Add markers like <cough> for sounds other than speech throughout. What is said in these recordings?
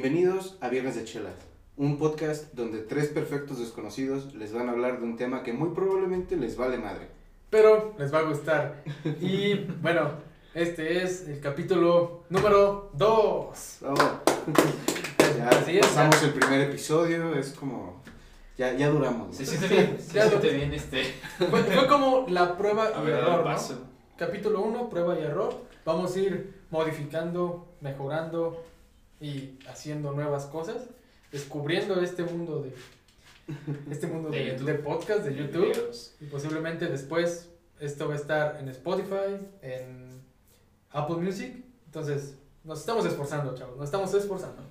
Bienvenidos a Viernes de Chelas, un podcast donde tres perfectos desconocidos les van a hablar de un tema que muy probablemente les vale madre. Pero les va a gustar. Y <laughs> bueno, este es el capítulo número 2. Oh. <laughs> ya Así es, pasamos el primer episodio, es como... Ya, ya duramos. ¿no? Se siente bien, se siente bien este. <laughs> Fue, fue como la prueba A y ver, error, el ¿no? paso. Capítulo 1, prueba y error. Vamos a ir modificando, mejorando y haciendo nuevas cosas. Descubriendo este mundo de este mundo De de, YouTube. de podcast, de YouTube. Videos. Y posiblemente después esto va a estar en Spotify, en Apple Music. Entonces, nos estamos esforzando, chavos. Nos estamos esforzando.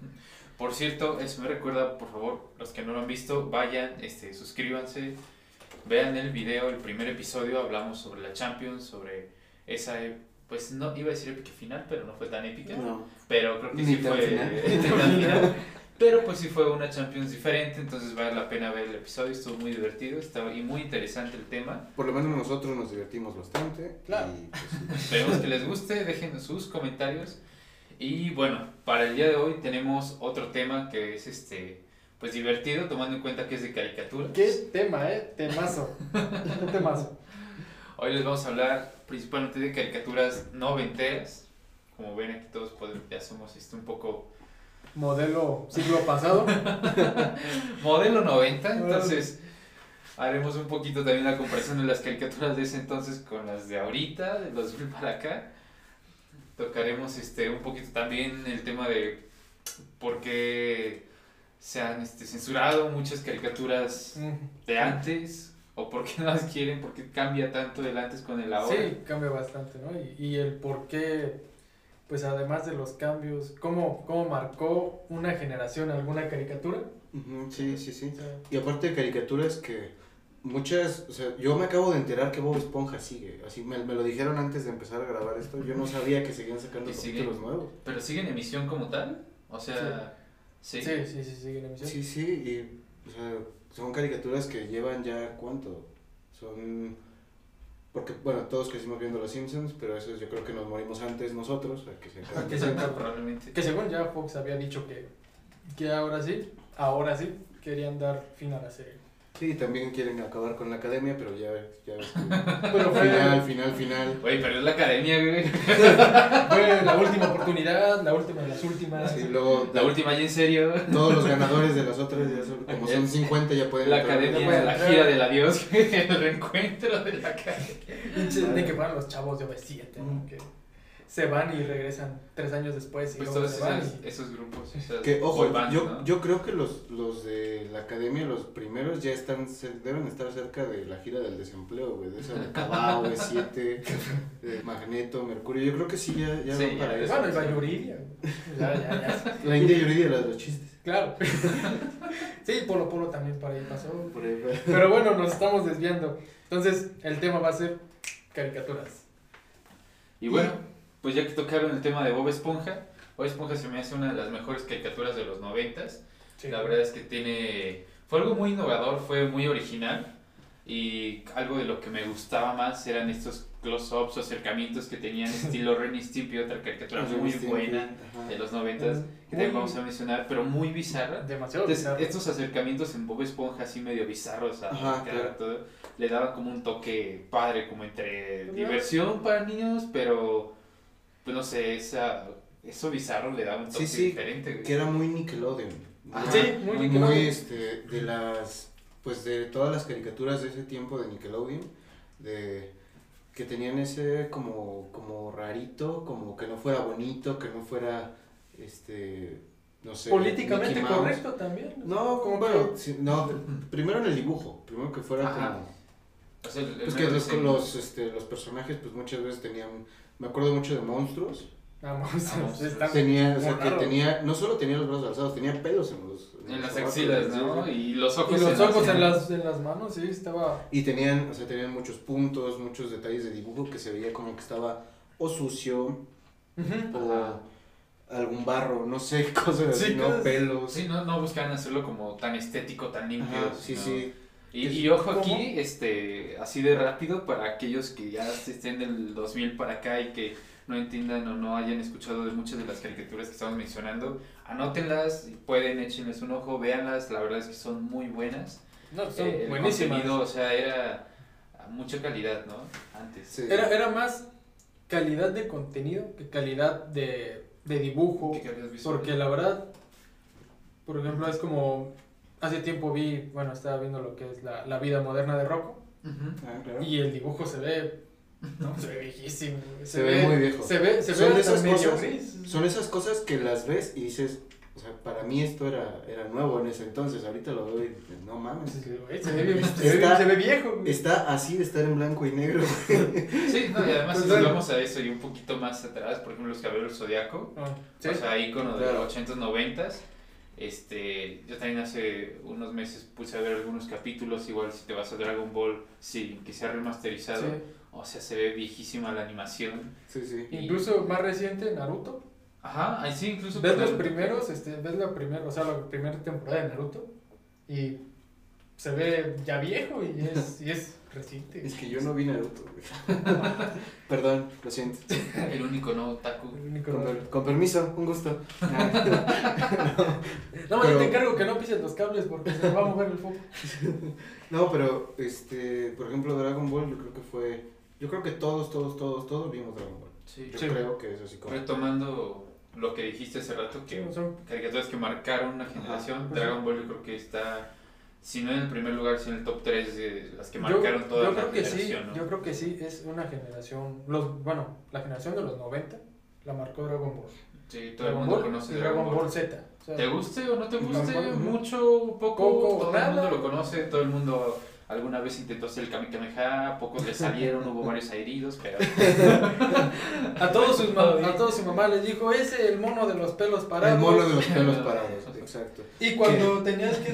Por cierto, eso me recuerda, por favor, los que no lo han visto, vayan, este, suscríbanse, vean el video, el primer episodio, hablamos sobre la Champions, sobre esa, pues no iba a decir épica final, pero no fue tan épica, No. pero creo que Ni sí tan fue final. <laughs> final. Pero pues sí fue una Champions diferente, entonces vale la pena ver el episodio, estuvo muy divertido, estaba y muy interesante el tema. Por lo menos nosotros nos divertimos bastante. Claro. Y, pues, sí. <laughs> Esperemos que les guste, dejen sus comentarios. Y bueno, para el día de hoy tenemos otro tema que es este pues divertido, tomando en cuenta que es de caricatura. ¿Qué tema, eh? Temazo. Un <laughs> temazo. Hoy les vamos a hablar principalmente de caricaturas noventeras. Como ven aquí todos podemos- ya somos este, un poco Modelo siglo pasado. <laughs> modelo 90, entonces haremos un poquito también la comparación de las caricaturas de ese entonces con las de ahorita, de los 2000 para acá. Tocaremos este un poquito también el tema de por qué se han este, censurado muchas caricaturas de antes o por qué no <laughs> las quieren, por qué cambia tanto el antes con el ahora. Sí, cambia bastante, ¿no? Y, y el por qué, pues además de los cambios, ¿cómo, cómo marcó una generación alguna caricatura? Sí, sí, sí. O sea, Y aparte de caricaturas que muchas, o sea, yo me acabo de enterar que Bob Esponja sigue, así me, me lo dijeron antes de empezar a grabar esto, yo no sabía que seguían sacando sigue. capítulos nuevos. Pero sigue en emisión como tal, o sea, sí. sí, sí, sí, sigue en emisión. Sí, sí, y o sea, son caricaturas que llevan ya cuánto, son, porque bueno, todos crecimos viendo Los Simpsons, pero eso yo creo que nos morimos antes nosotros, a que se <laughs> que se probablemente. Que según ya Fox había dicho que, que ahora sí, ahora sí, querían dar fin a la serie. Sí, también quieren acabar con la academia, pero ya, ya ves que <laughs> Pero final, final, final. Oye, pero es la academia, güey. <laughs> fue la última oportunidad, la última de las últimas. Luego La última ya en serio. todos los ganadores de las otras, ya son, como son <laughs> 50, ya pueden La entrar. academia, la gira del adiós, el reencuentro de la academia. De que fueran los chavos de OV7, ¿no? Que se van y regresan tres años después y Pues luego se van. esos, y- esos grupos. esas Que, ojo, bands, yo, ¿no? yo creo que los, los de la academia, los primeros, ya están, se- deben estar cerca de la gira del desempleo, güey, de esa de Cabao, E7, de Magneto, Mercurio, yo creo que sí, ya, ya Sí, van para ya. eso. Bueno, y va Yuridia. Ya, ya, ya. La India Yuridia, la de los chistes. Claro. Sí, Polo Polo también para ahí pasó. Por ahí. Pero bueno, nos estamos desviando. Entonces, el tema va a ser caricaturas. Y bueno, pues ya que tocaron el tema de Bob Esponja, Bob Esponja se me hace una de las mejores caricaturas de los noventas. Sí. La verdad es que tiene. Fue algo muy innovador, fue muy original. Y algo de lo que me gustaba más eran estos close-ups o acercamientos que tenían estilo Ren y Stimpy, otra caricatura muy buena de los noventas, que también vamos a mencionar, pero muy bizarra. Demasiado Entonces, bizarro. estos acercamientos en Bob Esponja así medio bizarros a Ajá, claro. todo, le daban como un toque padre, como entre diversión para niños, pero pues no sé, esa, eso bizarro le daba un toque sí, diferente. güey. Que era muy Nickelodeon. Sí, muy muy, Nickelodeon. este, de las, pues de todas las caricaturas de ese tiempo de Nickelodeon, de que tenían ese como, como rarito, como que no fuera bonito, que no fuera, este, no sé. Políticamente correcto también. No, como, bueno, sí, no, primero en el dibujo, primero que fuera Ajá. como, O sea, el- el pues que los, los, este, los personajes pues muchas veces tenían, me acuerdo mucho de monstruos, Vamos, Vamos. están tenía, o sea, que tenía, no solo tenía los brazos alzados, tenía pelos en los, en los las axilas, ¿no? Y los ojos Y los ojos en las- en las manos, sí, estaba. Y tenían, o sea, tenían muchos puntos, muchos detalles de dibujo que se veía como que estaba o sucio o Ajá. algún barro, no sé, <laughs> cosas así, Sí, ¿no? Pelos. Sí, no, no buscaban hacerlo como tan estético, tan limpio. Ajá, sí, sí. Y, ojo aquí, este, así de rápido para aquellos que ya estén del 2000 para acá y que no entiendan o no hayan escuchado de muchas de las caricaturas que estamos mencionando, anótenlas, pueden, échenles un ojo, véanlas, la verdad es que son muy buenas. No, son Eh, buenísimas. o sea, era mucha calidad, ¿no? Antes. Sí. Era, era más calidad de contenido que calidad de, de dibujo. Porque la verdad, por ejemplo, es como hace tiempo vi, bueno, estaba viendo lo que es la, la vida moderna de Rocco Ujú. Ah, claro. y el dibujo se ve, no, se ve viejísimo. güey. Se ve muy viejo. Se ve, se Son ve esas cosas- gris. Son esas cosas que las ves y dices, o sea, para mí esto era, era nuevo en ese entonces, ahorita lo veo y dices, no mames. Sí, güey, Se ve, se ve, Está- se ve viejo. güey. Está así de estar en blanco y negro. Sí, no, y además Pues si bueno. vamos a eso y un poquito más atrás, por ejemplo, los caballeros del Zodiaco, Ah, sí. o sea, ícono de Claro. los 80s, 90s. Este, yo también hace unos meses puse a ver algunos capítulos, igual si te vas a Dragon Ball, sí, que se ha remasterizado, Sí. o sea, se ve viejísima la animación. Sí, sí. Incluso más reciente, Naruto. Ajá, ahí sí, incluso... Ves los primeros, este, ves la primera, o sea, la primera temporada de Naruto y se ve ya viejo y es, y es reciente. Es que yo no vi Naruto. güey. <laughs> Perdón, lo siento. <laughs> El único no otaku. El único- Con, per- con permiso, un gusto. <laughs> No, Pero- yo te encargo que no pises los cables porque se va a mover el foco. No, pero, este, por ejemplo, Dragon Ball, yo creo que fue. Yo creo que todos, todos, todos, todos vimos Dragon Ball. Sí. Yo Sí. creo que es así como. Retomando lo que dijiste hace rato, que Sí, caricaturas que marcaron una generación, pues Dragon Ball yo creo que está, si no en el primer lugar, si en el top 3 de las que yo, marcaron toda yo la creo que sí, generación, ¿no? yo creo que sí, es una generación, los, bueno, la generación de los 90 la marcó Dragon Ball. Sí, todo el Dragon mundo Ball conoce Dragon Ball. Z. O sea, ¿Te guste o no te guste? Ball, Mucho, poco, Poco, todo el mundo lo conoce, todo el mundo alguna vez intentó hacer el Kame Kameha, pocos le salieron, hubo varios heridos, pero... <laughs> A todos, sus a todos su mamá les dijo, ese el mono de los pelos parados. El mono de los pelos parados, <laughs> exacto. Y cuando tenías que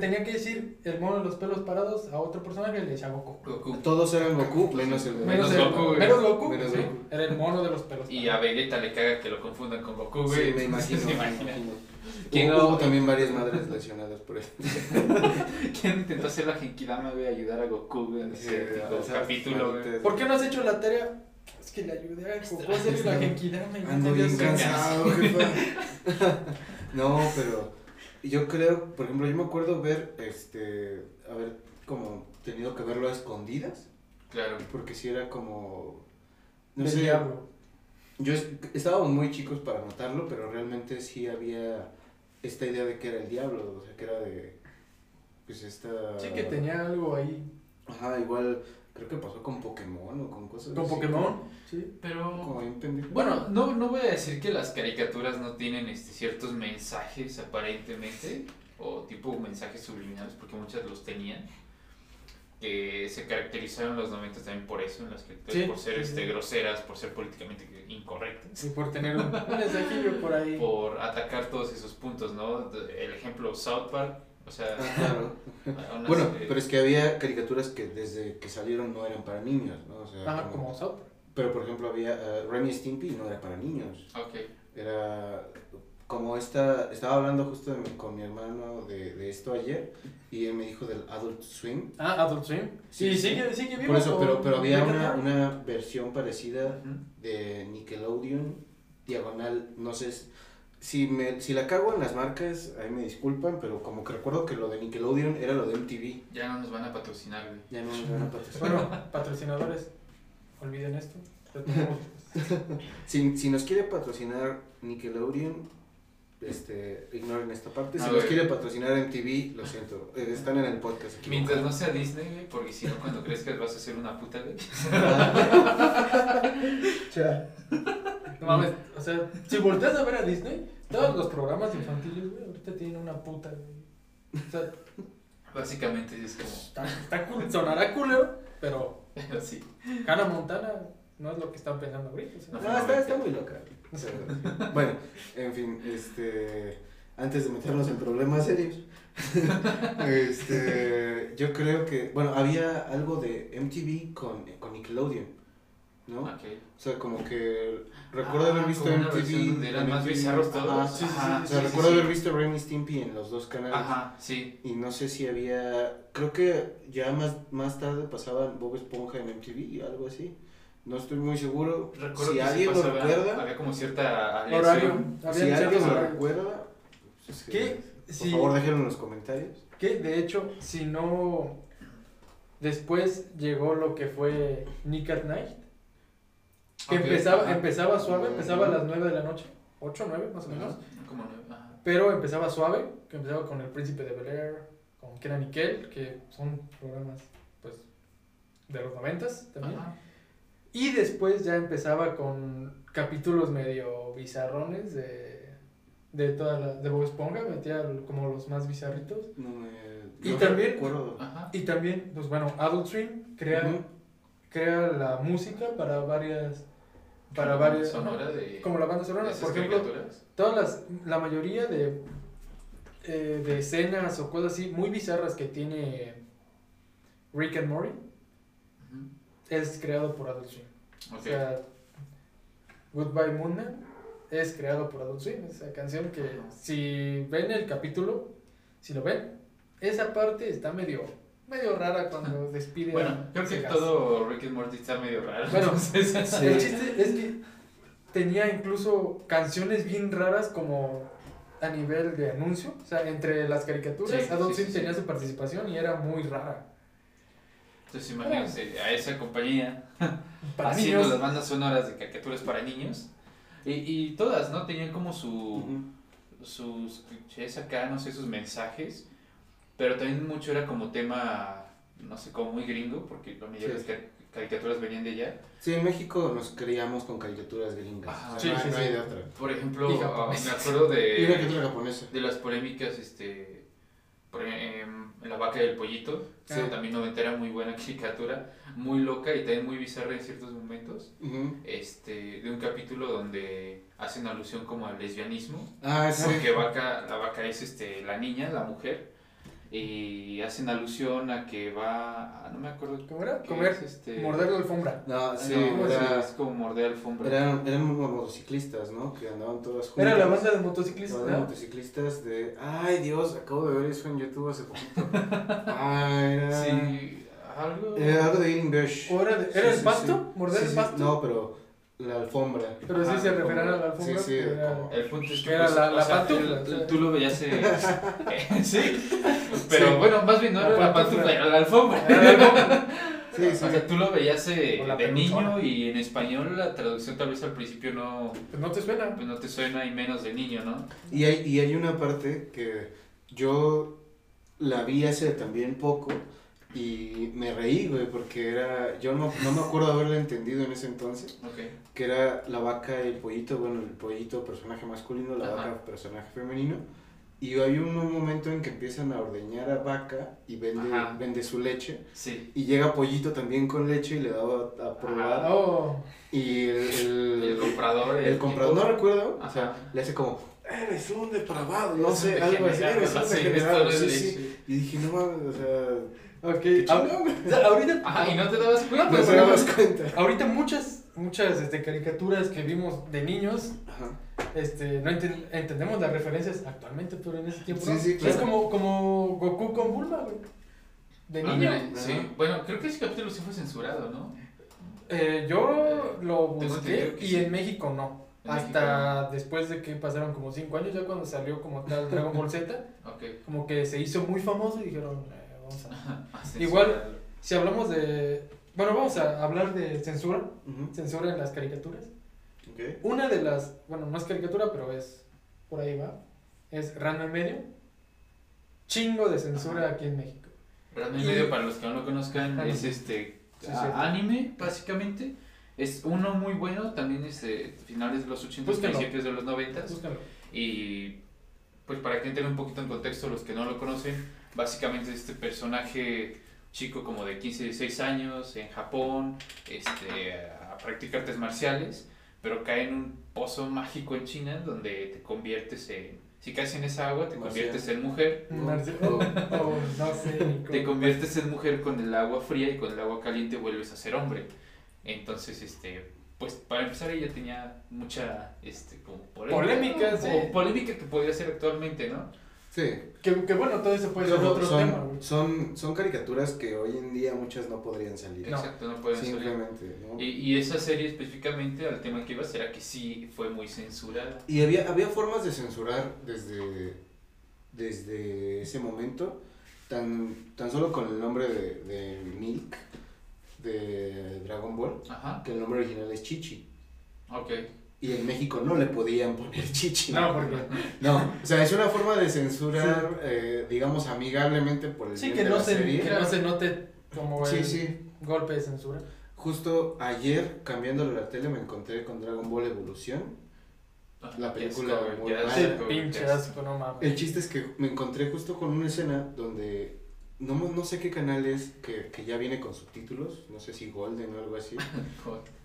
tenía que decir el mono de los pelos parados a otro personaje, le decía Goku. Goku. Todos eran Goku, menos el Menos el- Goku. Menos Goku. Menos sí, Goku. Era el mono de los pelos Y a parados. Vegeta le caga que lo confundan con Goku, Sí, güey. me imagino. <laughs> ¿Se me imagino. ¿Quién Hubo, no? también varias madres lesionadas por eso. <laughs> ¿Quién intentó hacer la Genkidama, güey, ayudar a Goku, güey, en ese Sí, tipo o sea, capítulo, güey? ¿Por qué no has hecho la tarea? Es que le ayudé a Goku a hacer la Genkidama y Ando bien cansado, jefa. <laughs> <laughs> No, pero yo creo, por ejemplo, yo me acuerdo ver, este, haber como tenido que verlo a escondidas, Claro. porque si era como, no sé, diablo. Yo es- estábamos muy chicos para notarlo, pero realmente sí había esta idea de que era el diablo, o sea, que era de, pues esta... Sí que tenía algo ahí. Ajá, igual, creo que pasó con Pokémon o con cosas Con así, Pokémon, sí. Pero... Como. Bueno, no, no voy a decir que las caricaturas no tienen este, ciertos mensajes aparentemente, o tipo mensajes subliminales, porque muchas los tenían, que se caracterizaron los 90 también por eso, en las caricaturas, Sí, por ser sí, este, sí. groseras, por ser políticamente incorrectas, Y por tener un, mensajillo por ahí. por atacar todos esos puntos, ¿no? El ejemplo South Park, o sea... Ah, claro. aún Bueno, pero es que había caricaturas que desde que salieron no eran para niños, ¿no? O sea, Ajá, como South Park. Pero por ejemplo había uh, Remy Stimpy no era para niños. Ok. Era como esta, estaba hablando justo de mi- con mi hermano de, de esto ayer y él me dijo del Adult Swim. Ah, Adult Swim. Sí, Sí, sí. sigue, sigue vivo. Por eso, pero, pero había una, una versión parecida de Nickelodeon, diagonal, no sé, si, me, si la cago en las marcas, ahí me disculpan, pero como que recuerdo que lo de Nickelodeon era lo de MTV. Ya no nos van a patrocinar, güey. Ya no me van a patrocinar. Bueno, patrocinadores, olviden esto. <laughs> Si, si nos quiere patrocinar Nickelodeon, este, ignoren esta parte. Si A nos ver. quiere patrocinar MTV, lo siento, eh, están en el podcast. Mientras no sea Disney, güey, porque si no, cuando crezcas vas a ser una puta, güey. <laughs> No mames, o sea, si volteas a ver a Disney, todos los programas infantiles, güey, ahorita tienen una puta, güey. O sea, Básicamente es como, está, está cool, sonará culero, pero pero <laughs> sí. Hannah Montana no es lo que están pensando ahorita. o sea. No. No, está, está muy loca. O <laughs> bueno, en fin, este, antes de meternos en problemas serios, <laughs> este, yo creo que, bueno, había algo de MTV con, con Nickelodeon, ¿no? O sea, como que recuerdo Ah, haber visto como una MTV. donde eran en más MTV, bizarros todos. ajá, Sí, sí, sí, o sea, recuerdo sí. haber visto Remy Stimpy en los dos canales. Ajá, sí. Y no sé si había, creo que ya más, más tarde pasaban Bob Esponja en MTV, algo así. No estoy muy seguro. Recuerdo si alguien lo recuerda, Había como cierta Horario. aleación. Había si alguien lo recuerda, pues, que, ¿Qué? por Sí. favor déjenlo en los comentarios. Que de hecho, si no. Después llegó lo que fue Nick at Night. Que empezaba, ajá. empezaba suave, empezaba a las 9 de la noche. 8, 9 más o menos. Como nueve, ajá. Pero empezaba suave, que empezaba con El Príncipe de Bel Air, con Kenan y Kel, que son programas, pues, de los noventas también. Ajá. Y después ya empezaba con capítulos medio bizarrones de, de toda la, de Bob Esponja, metía como los más bizarritos. No me- Y no también- recuerdo. Y también, pues bueno, Adult Swim crea, crea la música para varias, para varias, sonora de, como la banda sonora, por ejemplo, todas las, la mayoría de, eh, de escenas o cosas así muy bizarras que tiene Rick and Morty. Es creado por Adult Swim. O sea, Goodbye Moon Man es creado por Adult Swim, esa canción que si ven el capítulo, si lo ven, esa parte está medio, medio rara cuando despide Bueno, creo que todo Rick and Morty está medio raro. Bueno, entonces, <laughs> Sí. El chiste es que tenía incluso canciones bien raras como a nivel de anuncio, o sea, entre las caricaturas, Sí, Adult sí, Swim tenía su participación y era muy rara. Entonces imagínense a esa compañía <laughs> haciendo niños, las bandas sonoras de caricaturas para niños. Y, y todas, ¿no? Tenían como su, Ujú. sus clichés acá, no sé, sus mensajes. Pero también mucho era como tema, no sé, como muy gringo, porque la mayoría de Sí. las cari- caricaturas venían de allá. Sí, en México nos criamos con caricaturas gringas. O Sí, no, sí, no hay de otra. Por ejemplo, ah, me acuerdo <laughs> Y de, japonesa. de las polémicas, este, en La Vaca y el Pollito. Sí. También noventera, muy buena <laughs> caricatura, muy loca y también muy bizarra en ciertos momentos. Este, de un capítulo donde hacen alusión como al lesbianismo, Ah, sí. porque vaca, la vaca es este, la niña, la mujer, y hacen alusión a que va, a- no me acuerdo ¿cómo era? Comer, es, este, morder la alfombra. No, sí, no, era- es como morder alfombra. eran, eran motociclistas, ¿no? Que andaban todas juntas. Era la banda de La motociclistas, banda de motociclistas de... Ay, Dios, acabo de ver eso en YouTube hace poquito. <laughs> Ah, era... Sí, algo... Era algo de. ¿O era, de- era sí, el pasto? sí. ¿Morder Sí, el sí, pasto? No, pero la alfombra. Pero sí se referían a la alfombra. Sí, sí, era- El punto es que Era pues, la- o la sea, pantufla, el- o sea. tú lo veías eh, <laughs> <laughs> sí, pero Sí. bueno, más bien no La era la pantufla. era la alfombra. Era la alfombra. <laughs> Sí, O sí. sea, tú lo veías eh, de peluchona. niño y en español la traducción tal vez al principio no, Pues no te suena. pues no te suena y menos de niño, ¿no? Y hay, y hay una parte que yo la vi hace también poco y me reí, güey, porque era... Yo no, no me acuerdo haberla entendido en ese entonces. Ok. que era la vaca y el pollito, bueno, el pollito personaje masculino, la Ajá. vaca personaje femenino. Y hay un, momento en que empiezan a ordeñar a vaca y vende, Ajá. vende su leche. Sí. Y llega pollito también con leche y le daba a, a probar. Oh, Y el, el, El comprador. el comprador, no recuerdo, o Ajá. sea, le hace como, eres un depravado, no sé, algo así, eres un degenerado, sí, sí. Y dije, no mames, o sea, ok. Ah, sea, ahorita, <laughs> Ajá, y no te dabas cuenta. No pero te bueno, dabas cuenta. ahorita muchas, muchas este, caricaturas que vimos de niños, Ajá. este, no enten- entendemos las referencias actualmente, pero en ese tiempo Sí, no. sí, Es claro. como, como Goku con Bulma, güey. De Ah, niño. mira, sí. Ajá. Bueno, creo que ese capítulo sí fue censurado, ¿no? Eh, yo lo busqué y sí. en México no. En Hasta después de que pasaron como 5 años, ya cuando salió como tal Dragon Ball Z, <laughs> Ok. como que se hizo muy famoso y dijeron, eh, vamos a... <laughs> Igual-. Si hablamos de... Bueno, vamos a hablar de censura, censura en las caricaturas. Una de las, bueno, no es caricatura, pero es, por ahí va, es Random Medio. Chingo de censura aquí en México. Ranma y medio, para los que no lo conozcan, Anime. es este Sí, a- sí. anime, básicamente. Es uno muy bueno, también es de finales de los 80, Búsquenlo. principios de los 90. Búscalo. Y pues para que entren un poquito en contexto los que no lo conocen, básicamente es este personaje chico como de 15, 16 años en Japón, este, a practicar artes marciales, pero cae en un pozo mágico en China donde te conviertes en, si caes en esa agua, te conviertes en mujer, oh, oh, no sé, Nico. te conviertes en mujer con el agua fría y con el agua caliente vuelves a ser hombre. Entonces, este, pues para empezar ella tenía mucha, este, como polémica, Polémica, ¿no? sí. O polémica que podría ser actualmente, ¿no? Sí. Que, que bueno, todo eso puede ser otro son, tema, güey. son, son caricaturas que hoy en día muchas no podrían salir. No. Exacto, no pueden salir. Simplemente, ¿no? Y, y esa serie específicamente, al tema que iba, será que sí fue muy censurada. Y había, había formas de censurar desde, desde ese momento, tan, tan solo con el nombre de, de Milk, de Dragon Ball, Ajá, que el nombre original es Chichi. ok. Y en México no le podían poner <laughs> Chichi. No, porque. No, o sea, es una forma de censurar, eh, digamos, amigablemente por el Sí, bien que de no, la se, serie. que no se note como Sí, el sí. golpe de censura. Justo ayer, cambiándole la tele, me encontré con Dragon Ball Evolución. La película pinche asco, no mames. El chiste es que me encontré justo con una escena donde no, no sé qué canal es que, que ya viene con subtítulos, no sé si Golden o algo así. <laughs>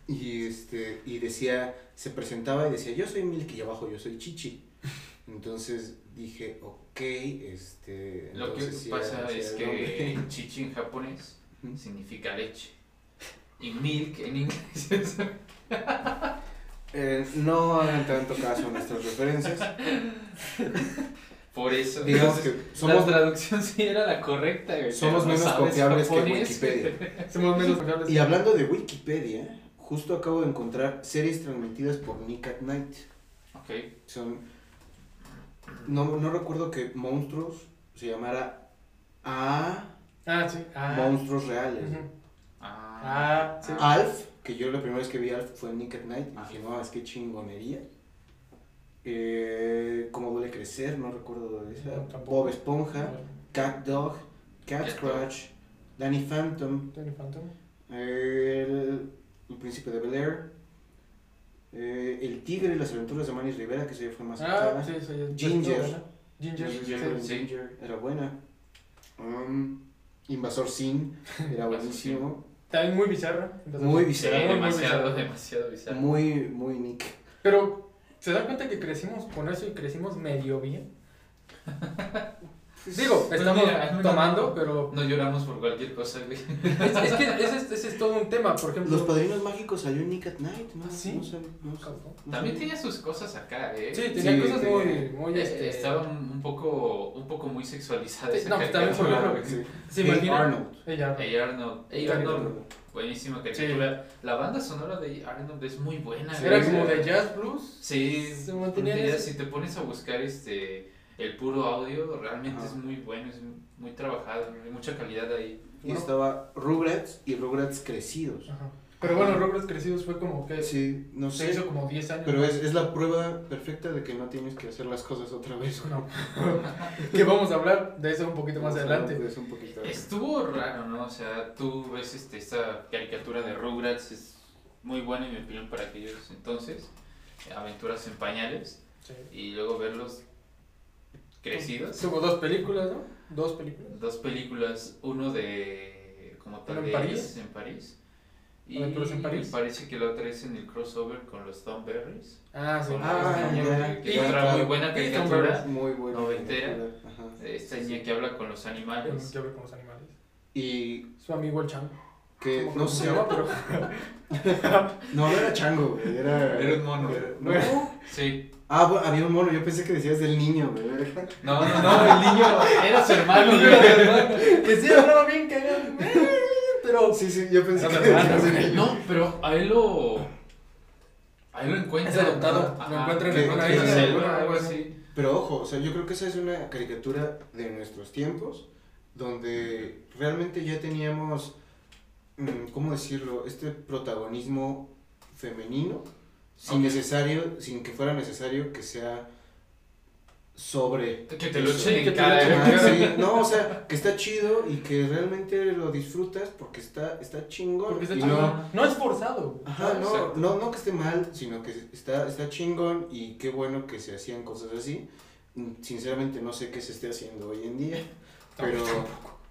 Y este y decía, se presentaba y decía, "Yo soy Milk y abajo yo soy Chichi." Entonces dije, ok, este. Lo que sí pasa era- es que <laughs> chichi en japonés significa leche. Y milk en inglés <laughs> es... Eh, no hagan tanto caso a nuestras referencias. Por eso. Digamos entonces, que la somos, traducción sí era la correcta. somos no menos confiables que. Wikipedia. <laughs> Somos menos confiables. Y hablando de Wikipedia, justo acabo de encontrar series transmitidas por Nick at Night. Ok. Son. No, no recuerdo que Monstruos se llamara A. Ah, sí. Ah. Monstruos Reales. Ah, Ah, sí. Alf, que yo la primera vez que vi Alf fue en Nick at Night. Y dije, no, es que chingonería. Eh, ¿Cómo duele crecer? No recuerdo de esa. No. Bob Esponja, Cat Dog, Cat Cat Scratch, Danny Phantom, Danny Phantom. el, el Príncipe de Bel Air, eh, El Tigre y las aventuras de Manny Rivera, que se fue más Ah, sí, sí. Ginger. Ginger. Si sí. Ginger, era buena. Um, Invasor Sin, era buenísimo. También muy bizarra. Muy Sí, bizarro. Muy, muy demasiado, demasiado bizarro. Muy, muy Nick. Pero, ¿se dan cuenta que crecimos con eso y crecimos medio bien? <laughs> Digo, Pues estamos mira, tomando, no. pero No lloramos por cualquier cosa, güey. <laughs> es, es que ese, es- ese es todo un tema, por ejemplo. Los Padrinos Mágicos salió en Nick at Night, ¿no? ¿Ah, sí? No sab- no no También tenía sus cosas acá, ¿eh? Sí, tenía Sí, cosas muy, muy, Eh, este... Estaba un, poco, un poco muy sexualizada Sí, esa no, pues también, ejemplo, güey. Sí. ¿Se Hey? Arnold. Ella. Hey Arnold, Hey Hey Arnold, Arnold. buenísima caricatura. La banda sonora de Arnold es muy buena. Sí, Era como de jazz blues. Sí, Se mantenía si te pones a buscar este el puro audio, realmente Ajá. es muy bueno, es muy trabajado, hay mucha calidad ahí. Y Bueno. estaba Rugrats y Rugrats crecidos. Ajá. Pero bueno, Rockers Crecidos fue como que Sí, no se hizo como 10 años. Pero es, es la prueba perfecta de que no tienes que hacer las cosas otra vez. No. <laughs> que vamos a hablar de eso un poquito más Vamos adelante. de eso un poquito. Estuvo raro, ¿no? O sea, tú ves este, esta caricatura de Rugrats, es muy buena en mi opinión para aquellos entonces, aventuras en pañales, Sí. y luego verlos crecidos. Tuvo dos películas, ¿no? Dos películas. Dos películas, uno de como tal ¿En de París? ellos, en París. Y ¿Aventuras en París? parece que la otra es en el crossover con los Thornberrys. Ah, sí. Ah, los- ya. que Y- otra claro. muy buena caricatura. Muy buena. Noventera. Esta niña sí. que habla con los animales. Que habla con los animales. Y Su amigo el chango. que ¿Cómo no se sé. llama? Pero... <laughs> No, no era chango, güey. Era, Era un mono. era- ¿no? Sí. Ah, bueno, había un mono. Yo pensé que decías del niño, güey. No, no, no, el niño era su hermano, güey. que sí hablaba bien cagado. Pero... Sí, sí, yo pensé que decías del niño. No, pero a él lo. A él lo encuentra. Es adoptado, lo encuentran en Que- una que isla, algo así. Pero ojo, o sea, yo creo que esa es una caricatura de nuestros tiempos, donde realmente ya teníamos, mm, ¿cómo decirlo? Este protagonismo femenino, sin Ok. necesario, sin que fuera necesario que sea sobre. Que te lo echen en cara. Ah, sí, no, o sea, que está chido y que realmente lo disfrutas porque está, está chingón. Porque está y chingón. no, No, es forzado. Ajá, no, Exacto. no, no que esté mal, sino que está, está chingón y qué bueno que se hacían cosas así. Sinceramente no sé qué se esté haciendo hoy en día, pero,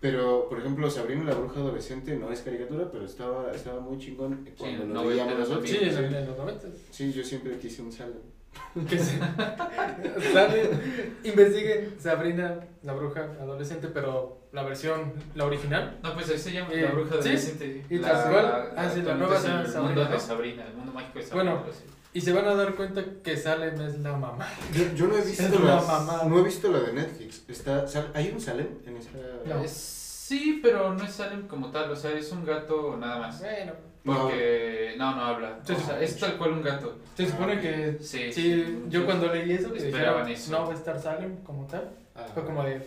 pero por ejemplo, Sabrina la bruja adolescente no es caricatura, pero estaba, estaba muy chingón cuando en lo veíamos nosotros. Sí, Sí, en, los 90. Sí, yo siempre quise un <laughs> Salem. Investiguen Sabrina, la bruja adolescente, pero la versión, la original. No, pues ahí se llama Eh, La Bruja sí, Adolescente. y. Ah, sí, la nueva actualmente es se llama el Sabrina, mundo ¿no? de Sabrina, el mundo mágico de Sabrina. Bueno. Y se van a dar cuenta que Salem es la mamá. Yo, yo no he visto Es una la, no he visto la de Netflix. Está, sal- ¿Hay un Salem en esa? No. Es- sí, pero no es Salem como tal, o sea, es un gato nada más. Bueno, Porque no, no habla. O sea, es tal cual un gato. se supone que. Sí, Sí, yo cuando leí eso, que esperaban dijeron, eso. no va a estar Salem como tal, Ah. fue como de.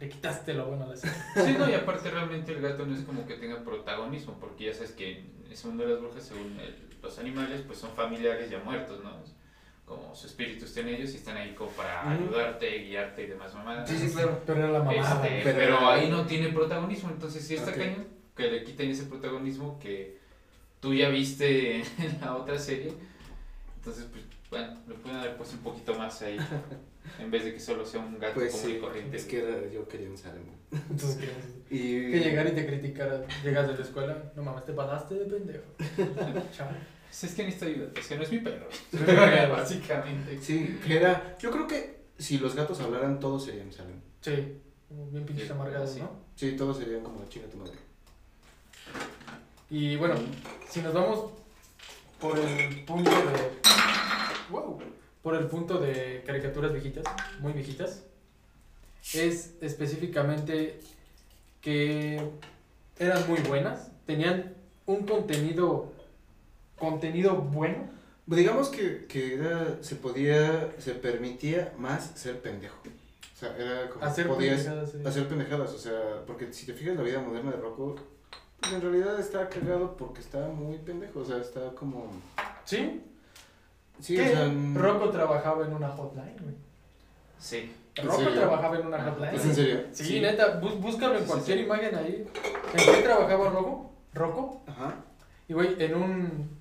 Le quitaste lo bueno la serie. Sí, no, y aparte realmente el gato no es como que tenga protagonismo, porque ya sabes que ese mundo de las brujas, según el- los animales, pues son familiares ya muertos, ¿no? Como su espíritu está en ellos y están ahí como para ayudarte, guiarte y demás mamadas. Sí, sí, claro. Pero era la mamá. Este, Pero- pero, ahí no tiene protagonismo, entonces sí está Ok. cañón que le quiten ese protagonismo que tú ya viste <laughs> en la otra serie. Entonces, pues, bueno, le pueden haber puesto un poquito más ahí, <laughs> en vez de que solo sea un gato Pues común y sí, corriente. es que era- yo quería un. <laughs> Entonces, que, Y... que llegar y te criticara. Llegas de la escuela, no mames, te pasaste de pendejo. Chao. Pues es que necesito ayuda, es que no es mi perro, <laughs> <laughs> básicamente. Sí, que era... Yo creo que si los gatos hablaran, todos serían Salem. Sí, bien pinches amargados, sí. ¿no? Sí, todos serían como chinga tu madre. Y bueno, si nos vamos por el punto de. Wow. Por el punto de caricaturas viejitas, muy viejitas, es específicamente que eran muy buenas, tenían un contenido contenido bueno. Digamos que, que era, se podía, se permitía más ser pendejo. O sea, era como Hacer podías pendejadas, sí. hacer pendejadas, o sea, porque si te fijas en la vida moderna de Rocco, pues en realidad está cagado porque está muy pendejo, o sea, está como... ¿Sí? Sí, ¿Qué? o sea... Rocco trabajaba en una hotline, güey. Sí. ¿En Rocco trabajaba en una hotline. ¿Es en serio? Sí, Sí. neta, bú- búscalo en Sí, cualquier sí. imagen ahí. ¿En qué trabajaba Rocco? Rocco. Ajá. Y güey, en un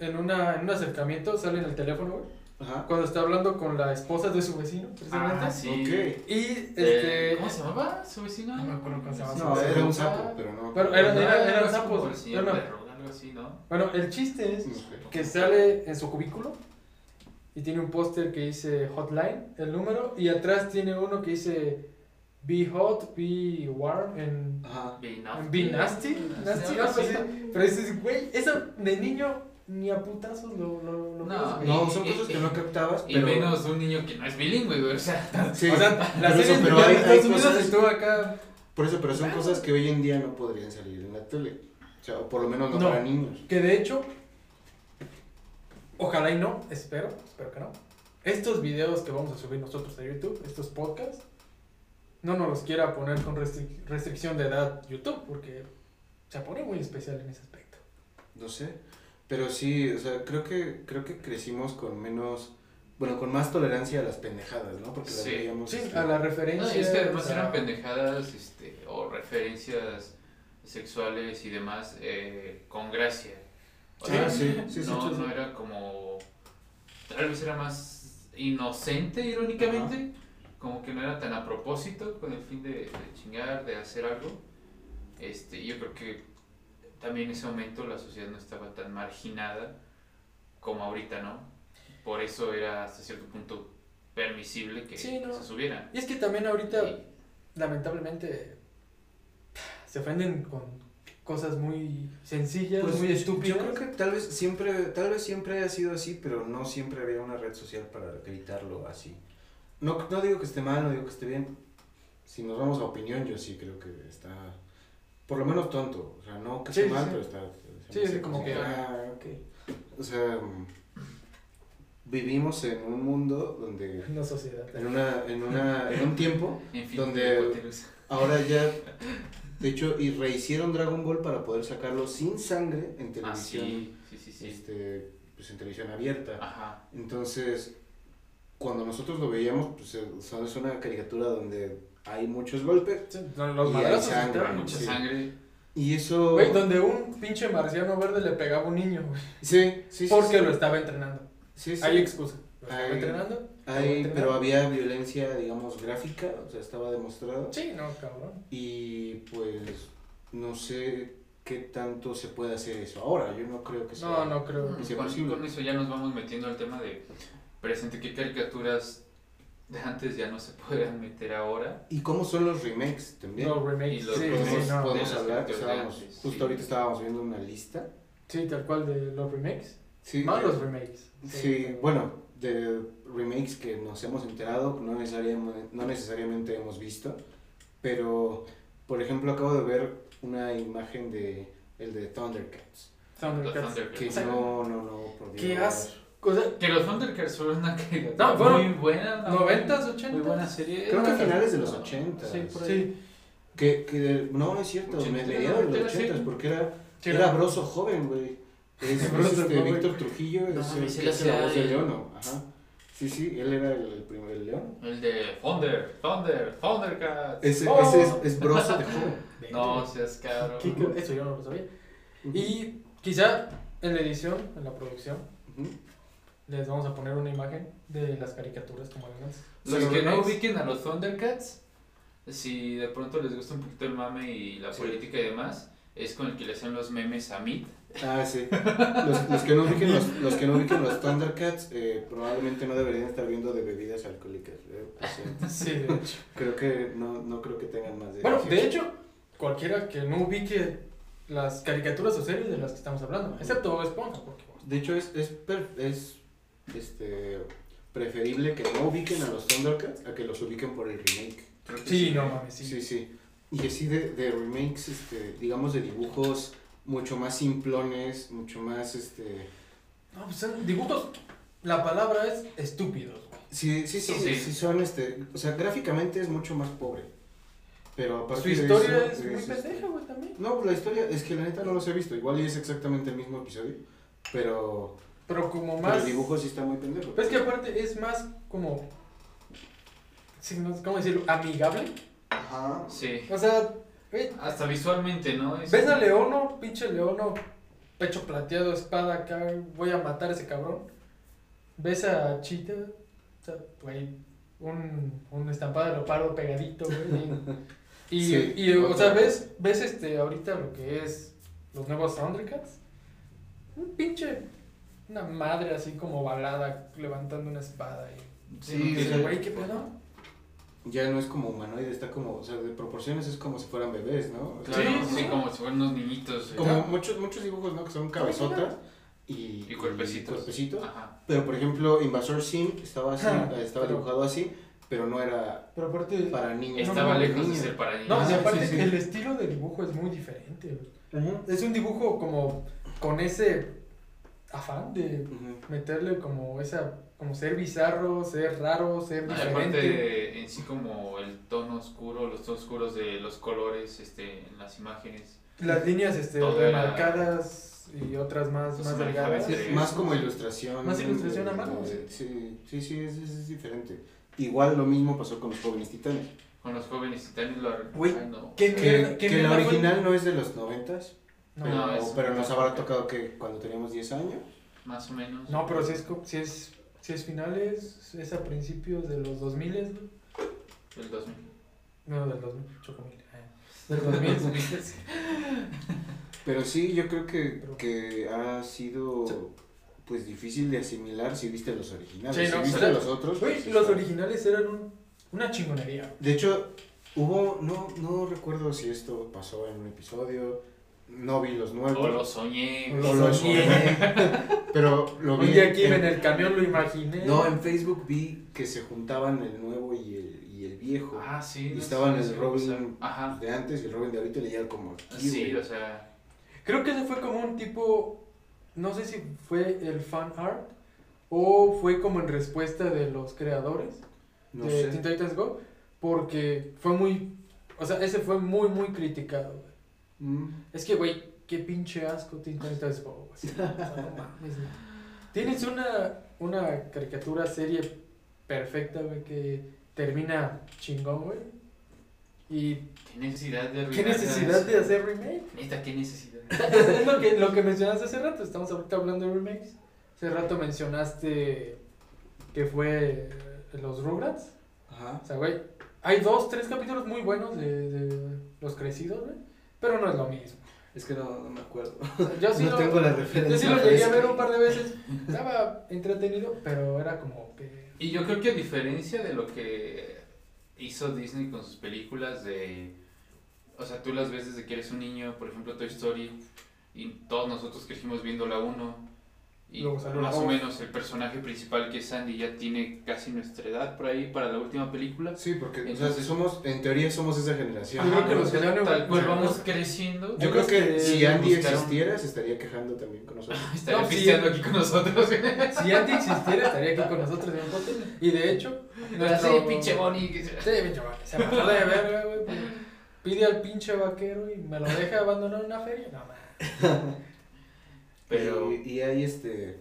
en una en un acercamiento sale en el teléfono, güey, Ajá. cuando está hablando con la esposa de su vecino, precisamente. Ah, sí. Ok. Y Eh, este ¿Cómo se llamaba su vecino? No me acuerdo cómo se llama. No, Sí, era sí. un sapo, pero no... Pero eran- eran- eran es sapos, como el señor no, no. perro, algo así, ¿no? Bueno, el chiste es Ok. que sale en su cubículo y tiene un póster que dice hotline, el número, y atrás tiene uno que dice be hot, be warm, en Ajá. Be nasty. be nasty, nasty, así. así. Pero dices, güey, eso de niño ni a putazos lo, lo, lo No, No, son y- cosas que y- no captabas, Y pero... menos un niño que no es bilingüe, güey, o sea. <laughs> Sí, o sea, pero hay- Estados hay Unidos cosas- estuvo acá. Por eso, pero son cosas que hoy en día no podrían salir en la tele. O sea, o por lo menos no, No. para niños. Que de hecho, ojalá y no, espero, espero que no. Estos videos que vamos a subir nosotros a YouTube, estos podcasts, no nos los quiera poner con restric- restricción de edad YouTube, porque se pone muy especial en ese aspecto. No sé. Pero sí, o sea, creo que, creo que crecimos con menos... Bueno, con más tolerancia a las pendejadas, ¿no? Porque las Sí. veíamos... Sí, este, a la No, referencia. y es que además eran pendejadas este, o referencias sexuales y demás eh, con gracia. O Sí, sea, sí, sí, sí, no, sí, sí. no era como. Tal vez era más inocente, irónicamente. Como que no era tan a propósito con el fin de, de chingar, de hacer algo. Este, yo creo que también en ese momento la sociedad no estaba tan marginada como ahorita, ¿no? Por eso era hasta cierto punto permisible que, Sí, no. se subieran. Y es que también ahorita, Y- lamentablemente, <sighs> se ofenden con cosas muy sencillas, Pues, muy yo estúpidas. creo que tal vez siempre, tal vez siempre haya sido así, pero no siempre había una red social para gritarlo así. No, no digo que esté mal, no digo que esté bien. Si nos vamos a opinión, yo sí creo que está, por lo menos tonto. O sea, no que Sí, esté mal, sí. pero está. Sí, sí, como que- Ah, ok. O sea, vivimos en un mundo donde, <laughs> Una sociedad. en una, en una, en un tiempo <laughs> En fin, Donde-. Ahora ya, <laughs> de hecho, y rehicieron Dragon Ball para poder sacarlo sin sangre en Ah, televisión, sí, sí, sí, sí. este, pues en televisión abierta. Ajá. Entonces, cuando nosotros lo veíamos, pues eh, o sea, es una caricatura donde hay muchos golpes Sí, no, los madrazos sangre, estaban Mucha Sí. sangre. y eso... Güey, donde un pinche marciano verde le pegaba a un niño, güey. Sí, sí, sí. Porque sí. lo estaba entrenando. Sí, sí. Hay excusa. Lo estaba Hay- entrenando. Hay- pero había violencia, digamos, gráfica, o sea, estaba demostrado. Sí, no, cabrón. Y pues, no sé qué tanto se puede hacer eso ahora. Yo no creo que sea... No, no creo. Sí, con, posible. con eso ya nos vamos metiendo al tema de presente qué caricaturas de antes ya no se pueden meter ahora. ¿Y cómo son los remakes también? Los remakes. Y los sí, podemos, sí, remakes no. podemos hablar, estábamos, antes, justo sí. ahorita estábamos viendo una lista. Sí, tal cual de los remakes. Sí, Más los remakes. Sí, bueno, de remakes que nos hemos enterado, no necesariamente, no necesariamente hemos visto, pero por ejemplo acabo de ver una imagen de el de Thundercats, Thundercats. Thundercats. que no, no, no, por Dios. ¿Qué has- O sea, Que los Thundercats fueron una caricatura No, fueron muy buena. ¿no? 90s, 80s. Muy buena serie. Creo que a finales de los no, 80. Sí, por ahí. sí. Que, que no, no es cierto, me mediados de los noventera, sí. 80 porque era, Sí, era Broso joven, güey. Es, <laughs> Broso este, joven. Víctor Trujillo, No, es, el mí se que hace la voz de Leono. Ajá. Sí, sí, él era el, el primer león. El de Thunder, Thunder, Thundercats. Ese, Oh. ese es, es Broso de joven. <laughs> No seas caro. ¿Qué- qué- Eso yo no lo sabía. Y quizá en la edición, en la producción. Les vamos a poner una imagen de las caricaturas como eran antes. Los Sí, que no ubiquen a los Thundercats, si de pronto les gusta un poquito el mame y la Sí. política y demás, es con el que le hacen los memes a Meat. Ah, sí. Los, los que no ubiquen los, los que no ubiquen los Thundercats eh, probablemente no deberían estar viendo de bebidas alcohólicas. eh. <laughs> Sí, de hecho. Creo que no, no creo que tengan más de Bueno, 18. de hecho, cualquiera que no ubique las caricaturas o series de las que estamos hablando, excepto Esponja, porque De hecho, es, es, per- es este, preferible que no ubiquen a los Thundercats a que los ubiquen por el remake. Que Sí, no mames, sí. Sí, sí. Y así de, de remakes, este, digamos, de dibujos mucho más simplones, mucho más, este... No, pues son dibujos, la palabra es estúpidos. Sí, sí, sí, Sí. sí, son, este... O sea, gráficamente es mucho más pobre. Pero aparte Su de historia eso, es muy este, pendeja, güey, también. No, la historia es que la neta no los he visto. Igual y es exactamente el mismo episodio. Pero, Pero como pero más... el dibujo sí está muy pendejo. Pues que aparte es más como... ¿Cómo decirlo? Amigable. Ajá. Sí. O sea, Hasta visualmente, ¿no? Es- ves a Leono, pinche Leono, pecho plateado, espada acá, voy a matar a ese cabrón. Ves a Chita, o sea, güey, un, un estampado de leopardo pegadito, güey. Y, <laughs> y, Sí, y, o sea, ves, ves este, ahorita lo que es los nuevos Thundercats. Un pinche, una madre así como balada levantando una espada. Y, Sí, Sí, no sí. tiene- güey, ¿qué pedo? Ya no es como humanoide, está como, o sea, de proporciones es como si fueran bebés, ¿no? O sea, Claro, Sí, sí, sí. como si fueran unos niñitos. eh. Como muchos, muchos dibujos, ¿no? Que son cabezotas y, Y cuerpecitos. cuerpecitos. Ajá. Pero, por ejemplo, Invasor Sim estaba así, Ah, estaba dibujado así, pero no era Pero aparte... para niños. Estaba no, lejos de niños. ser para niños. No, Ah, y aparte sí, sí. el estilo de dibujo es muy diferente. Es un dibujo como con ese afán de meterle como esa, como ser bizarro, ser raro, ser No, diferente. aparte en sí como el tono oscuro, los tonos oscuros de los colores este, en las imágenes. Las líneas este, remarcadas y otras más, Pues más delgadas. más como ilustración. Más ilustración a mano, eh, Sí, sí, sí, es, es, diferente. Igual lo mismo pasó con los jóvenes titanes. Con los jóvenes titanes lo Güey, ay, no. qué o sea, mierda, Que, ¿qué que la fue? original no es de los noventas, No, pero, No, es- pero nos habrá tocado que cuando teníamos 10 años. Más o menos. no, pero si es, si es, si es finales, es a principios de los 2000, güey. El 2000. No, del 2000, chocomil. eh. Del 2000. <laughs> Pero sí, yo creo que, que ha sido pues difícil de asimilar si viste los originales. Sí, si no, viste o sea, los otros. Pues, los está- originales eran un- una chingonería. De hecho, hubo, no, no recuerdo si esto pasó en un episodio, no vi los nuevos. O lo soñé. O lo soñé. <laughs> Pero lo vi. Un día aquí en- en el camión lo imaginé. No, en Facebook vi que se juntaban el nuevo y el, y el viejo. Ah, sí. y no estaban el sí, Robin Ajá. de antes y el Robin de ahorita leía como aquí, Sí, güey. o sea. Creo que ese fue como un tipo, no sé si fue el fan art o fue como en respuesta de los creadores no de sé. Teen Titans Go, porque fue muy, o sea, ese fue muy, muy criticado. Mm. Es que, güey, qué pinche asco güey. No <laughs> mames, güey. Tienes una, una caricatura serie perfecta, güey, que termina chingón, güey. Y ¿Qué necesidad de qué necesidad de hacer remake. Neta, qué necesidad. Es, <laughs> es lo, que, lo que mencionaste hace rato, estamos ahorita hablando de remakes. Hace rato mencionaste que fue eh, los Rugrats. Ajá. O sea, güey, hay dos, tres capítulos muy buenos de, de los crecidos, güey. Pero no es lo mismo. Es que no, no me acuerdo. Yo sí no lo, tengo la yo referencia. sí lo llegué a ver un par de veces. Estaba entretenido, pero era como que... Y yo creo que a diferencia de lo que hizo Disney con sus películas de... O sea, tú las ves desde que eres un niño, por ejemplo Toy Story, y todos nosotros crecimos viendo la 1, Y Luego salió más o menos el personaje principal que es Sandy ya tiene casi nuestra edad por ahí para la última película. Sí, porque o sea, Entonces- somos, en teoría somos esa generación. Yo creo que Ajá, los tal cual sea, vamos creciendo. Yo creo que que si Andy buscaron- existiera, se estaría quejando también con nosotros. <laughs> Estaría No, sí. pisteando aquí con nosotros. <laughs> Si Andy existiera, estaría aquí con nosotros en un pote. Y de hecho, Así, pinche Bonnie. Sí, pinche Bonnie. Se pasó de verga, güey. pues, Pide al pinche vaquero y me lo deja abandonar en una feria. No, man. <laughs> Pero Y, y hay este.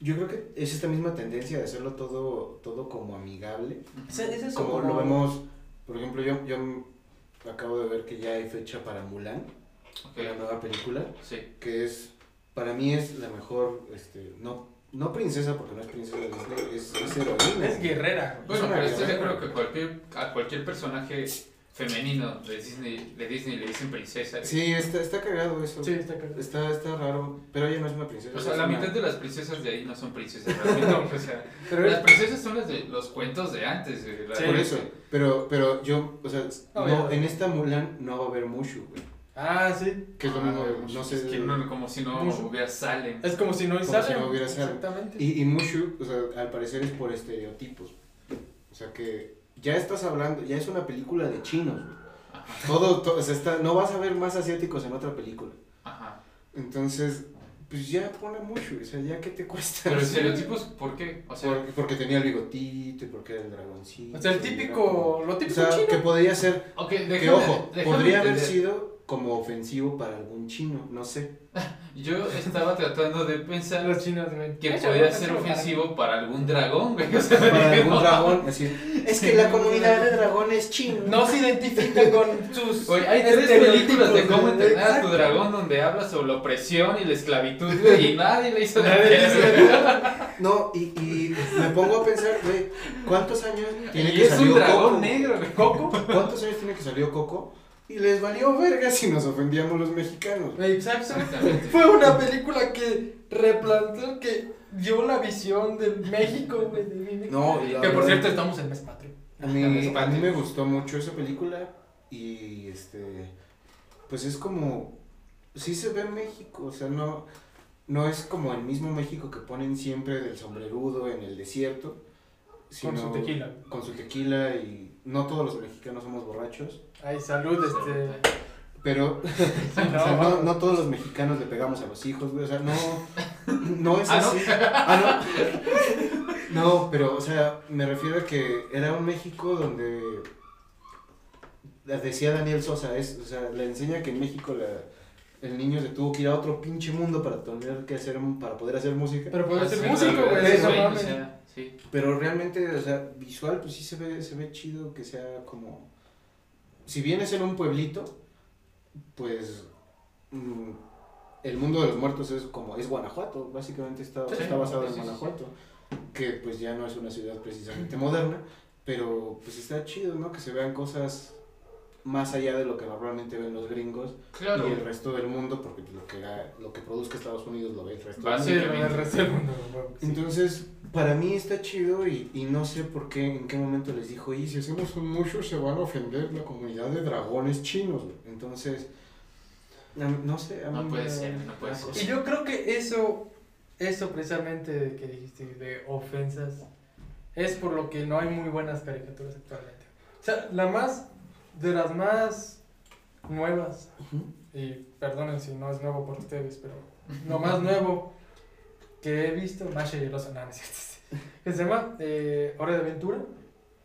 Yo creo que es esta misma tendencia de hacerlo todo, todo como amigable. Ese es Como lo vemos, por ejemplo, yo, yo acabo de ver que ya hay fecha para Mulan, ok, la nueva película, sí. que es, para mí es la mejor, este, no, no princesa porque no es princesa de Disney, es, es heroína. Es guerrera. Bueno, pero estoy acuerdo que cualquier, a cualquier personaje femenino de Disney, de Disney le dicen princesa. Sí, está, está cagado eso. Sí, está cagado. Está, está raro, pero ella no es una princesa. O sea, la una- mitad de las princesas de ahí no son princesas <laughs> realmente. o sea, Pero las princesas son las de los cuentos de antes. de la- Sí. Por eso, pero, pero yo, o sea, No, no, en esta Mulan no va a haber Mushu, güey. Ah, sí. Que es lo Ah, mismo, no, no sé. es que no- como si no Mushu. hubiera Salem. Es como si no Como sale. si no hubiera Salem. Exactamente. Y, y Mushu, o sea, al parecer es por estereotipos. O sea que ya estás hablando, ya es una película de chinos, güey. Ajá. Todo, to- o sea, está, no vas a ver más asiáticos en otra película. Ajá. Entonces, pues ya pon a Mushu, o sea, ya que te cuesta. Pero estereotipos, ¿por qué? O sea, Porque, porque tenía el bigotito, y porque era el dragoncito. O sea, el típico. Lo O típico sea, chino. que podría ser, ok, que déjame, ojo, déjame podría haber sido como ofensivo para algún chino, no sé. <laughs> Yo estaba tratando de pensar Los chinos, güey. que Ay, podía no, ser no, ofensivo para algún dragón, güey. <laughs> O sea, Para dije, algún no. dragón, así. Es que la comunidad de dragones chino. No se identifica con sus. Oye, hay tres películas de cómo entrenar a tu Exacto. dragón donde habla sobre la opresión y la esclavitud, güey, y nadie le hizo nada. <laughs> No, y, y me pongo a pensar, güey, ¿cuántos años tiene Y que es un salió dragón Coco? negro, güey. Coco. ¿Cuántos años tiene que salió Coco? Y les valió verga si nos ofendíamos los mexicanos. Exacto. Exactamente. Fue una película que replanteó, que dio la visión de México, güey. de México. No, y la Que por cierto estamos en mes patrio. A mí, a mí me gustó mucho esa película y este pues es como sí se ve en México, o sea, no no es como el mismo México que ponen siempre del sombrerudo en el desierto, Con su tequila. con su tequila y no todos los mexicanos somos borrachos, Ay, salud, este. pero Sí, <laughs> o sea, no, no todos los mexicanos le pegamos a los hijos, güey, o sea, no no es Ah, ¿no? así. Ah, no. No, pero, o sea, me refiero a que era un México donde decía Daniel Sosa, es, o sea, le enseña que en México la, el niño se tuvo que ir a otro pinche mundo para tener que hacer, para poder hacer música. Pero puede ser Sí, músico, güey. Sí. Pero realmente, o sea, visual, pues sí se ve, se ve chido que sea como... Si vienes en un pueblito, pues mm, el mundo de los muertos es como, es Guanajuato, básicamente está, Sí, está basado sí, en. Guanajuato, que pues ya no es una ciudad precisamente moderna, pero pues está chido, ¿no? Que se vean cosas más allá de lo que normalmente ven los gringos Claro. y el resto del mundo, porque lo que, haga- lo que produzca Estados Unidos lo ve el resto del mundo. Del resto del mundo. Entonces, para mí está chido y, y no sé por qué, en qué momento les dijo, y si hacemos un mucho se van a ofender la comunidad de dragones chinos. güey". Entonces, no sé, a mí No puede me- ser, no puede ser. Y yo creo que eso, eso precisamente que dijiste de ofensas, es por lo que no hay muy buenas caricaturas actualmente. O sea, la más, de las más nuevas, Ujú. y perdonen si no es nuevo por ustedes, pero lo más nuevo que he visto, el oso, no, no es cierto, que se llama eh, Hora de Aventura,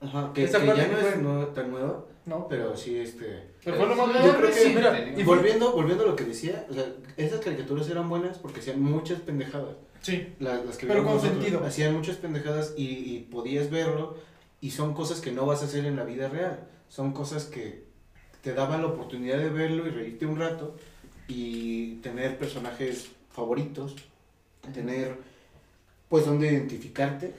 Ajá, que, Esa que parte ya no fue- es no tan nueva, ¿no? pero sí, este... Pero fue lo más Yo nuevo. creo que- sí, mira, y volviendo, volviendo a lo que decía, o sea, esas caricaturas eran buenas porque hacían muchas pendejadas. Sí, La- las que Pero con nosotros, sentido. Hacían muchas pendejadas y, y podías verlo y son cosas que no vas a hacer en la vida real. Son cosas que te daban la oportunidad de verlo y reírte un rato y tener personajes favoritos, tener pues donde identificarte,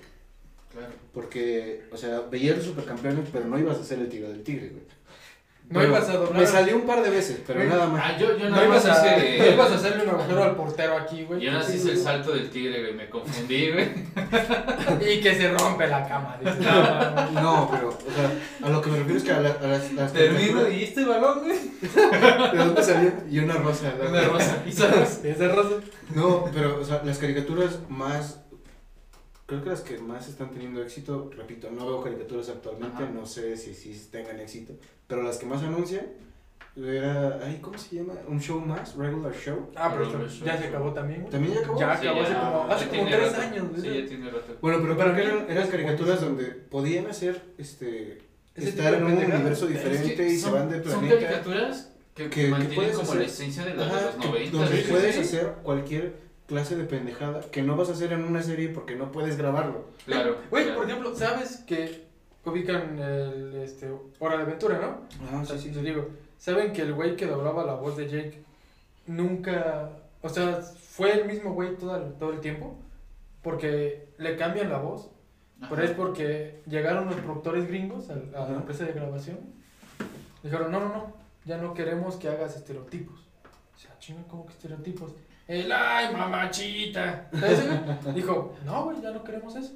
Claro. porque, o sea, veías los supercampeones pero no ibas a ser el tigre del tigre, güey. No ibas a doblar. Me salió un par de veces, pero nada más. Ah, yo, yo No nada ibas, más a, hice. no <laughs> ibas a hacerle un <laughs> agujero al portero aquí, güey. Yo nada más hice el salto del tigre, güey. Me confundí, güey. <laughs> Y que se rompe la cama. dices, no. No, pero, o sea, a lo que me refiero es que a, la- a las, las Termino y este balón, güey. ¿De dónde salió? Y una rosa. ¿no? Una rosa. ¿Y sabes? Ese rosa. No, pero, o sea, las caricaturas más. Creo que las que más están teniendo éxito, repito, no veo caricaturas actualmente, Ajá. no sé si, si tengan éxito, pero las que más anuncian era. Ay, ¿Cómo se llama? Un show más, regular show. Ah, pero esto ya se acabó también. ¿También ya acabó? Ya Sí, acabó hace ya- como, ya hace como tres rato. años. Sí, güey. ya tiene rato. Bueno, pero Para mí eran, eran es caricaturas donde podían hacer este estar en de un universo Es diferente que y se son- van de Son planeta. caricaturas que, que- que mantienen puedes como hacer- la esencia de, la, de Ajá, los que- 90. donde sí, sí, puedes sí. hacer cualquier clase de pendejada que no vas a hacer en una serie porque no puedes grabarlo. Claro. Güey, claro. por ejemplo, ¿sabes que ubican el este, Hora de Aventura, no? Ah, O sea, te digo, ¿saben que el güey que doblaba la voz de Jake nunca, o sea, fue el mismo güey todo el, todo el tiempo? Porque le cambian la voz, Ajá. pero es porque llegaron los productores gringos a, a la empresa de grabación. Dijeron, no, no, no, ya no queremos que hagas estereotipos. O sea, chinga, ¿cómo que estereotipos? El ay, mamachita. <laughs> Dijo, no, güey, ya no queremos eso.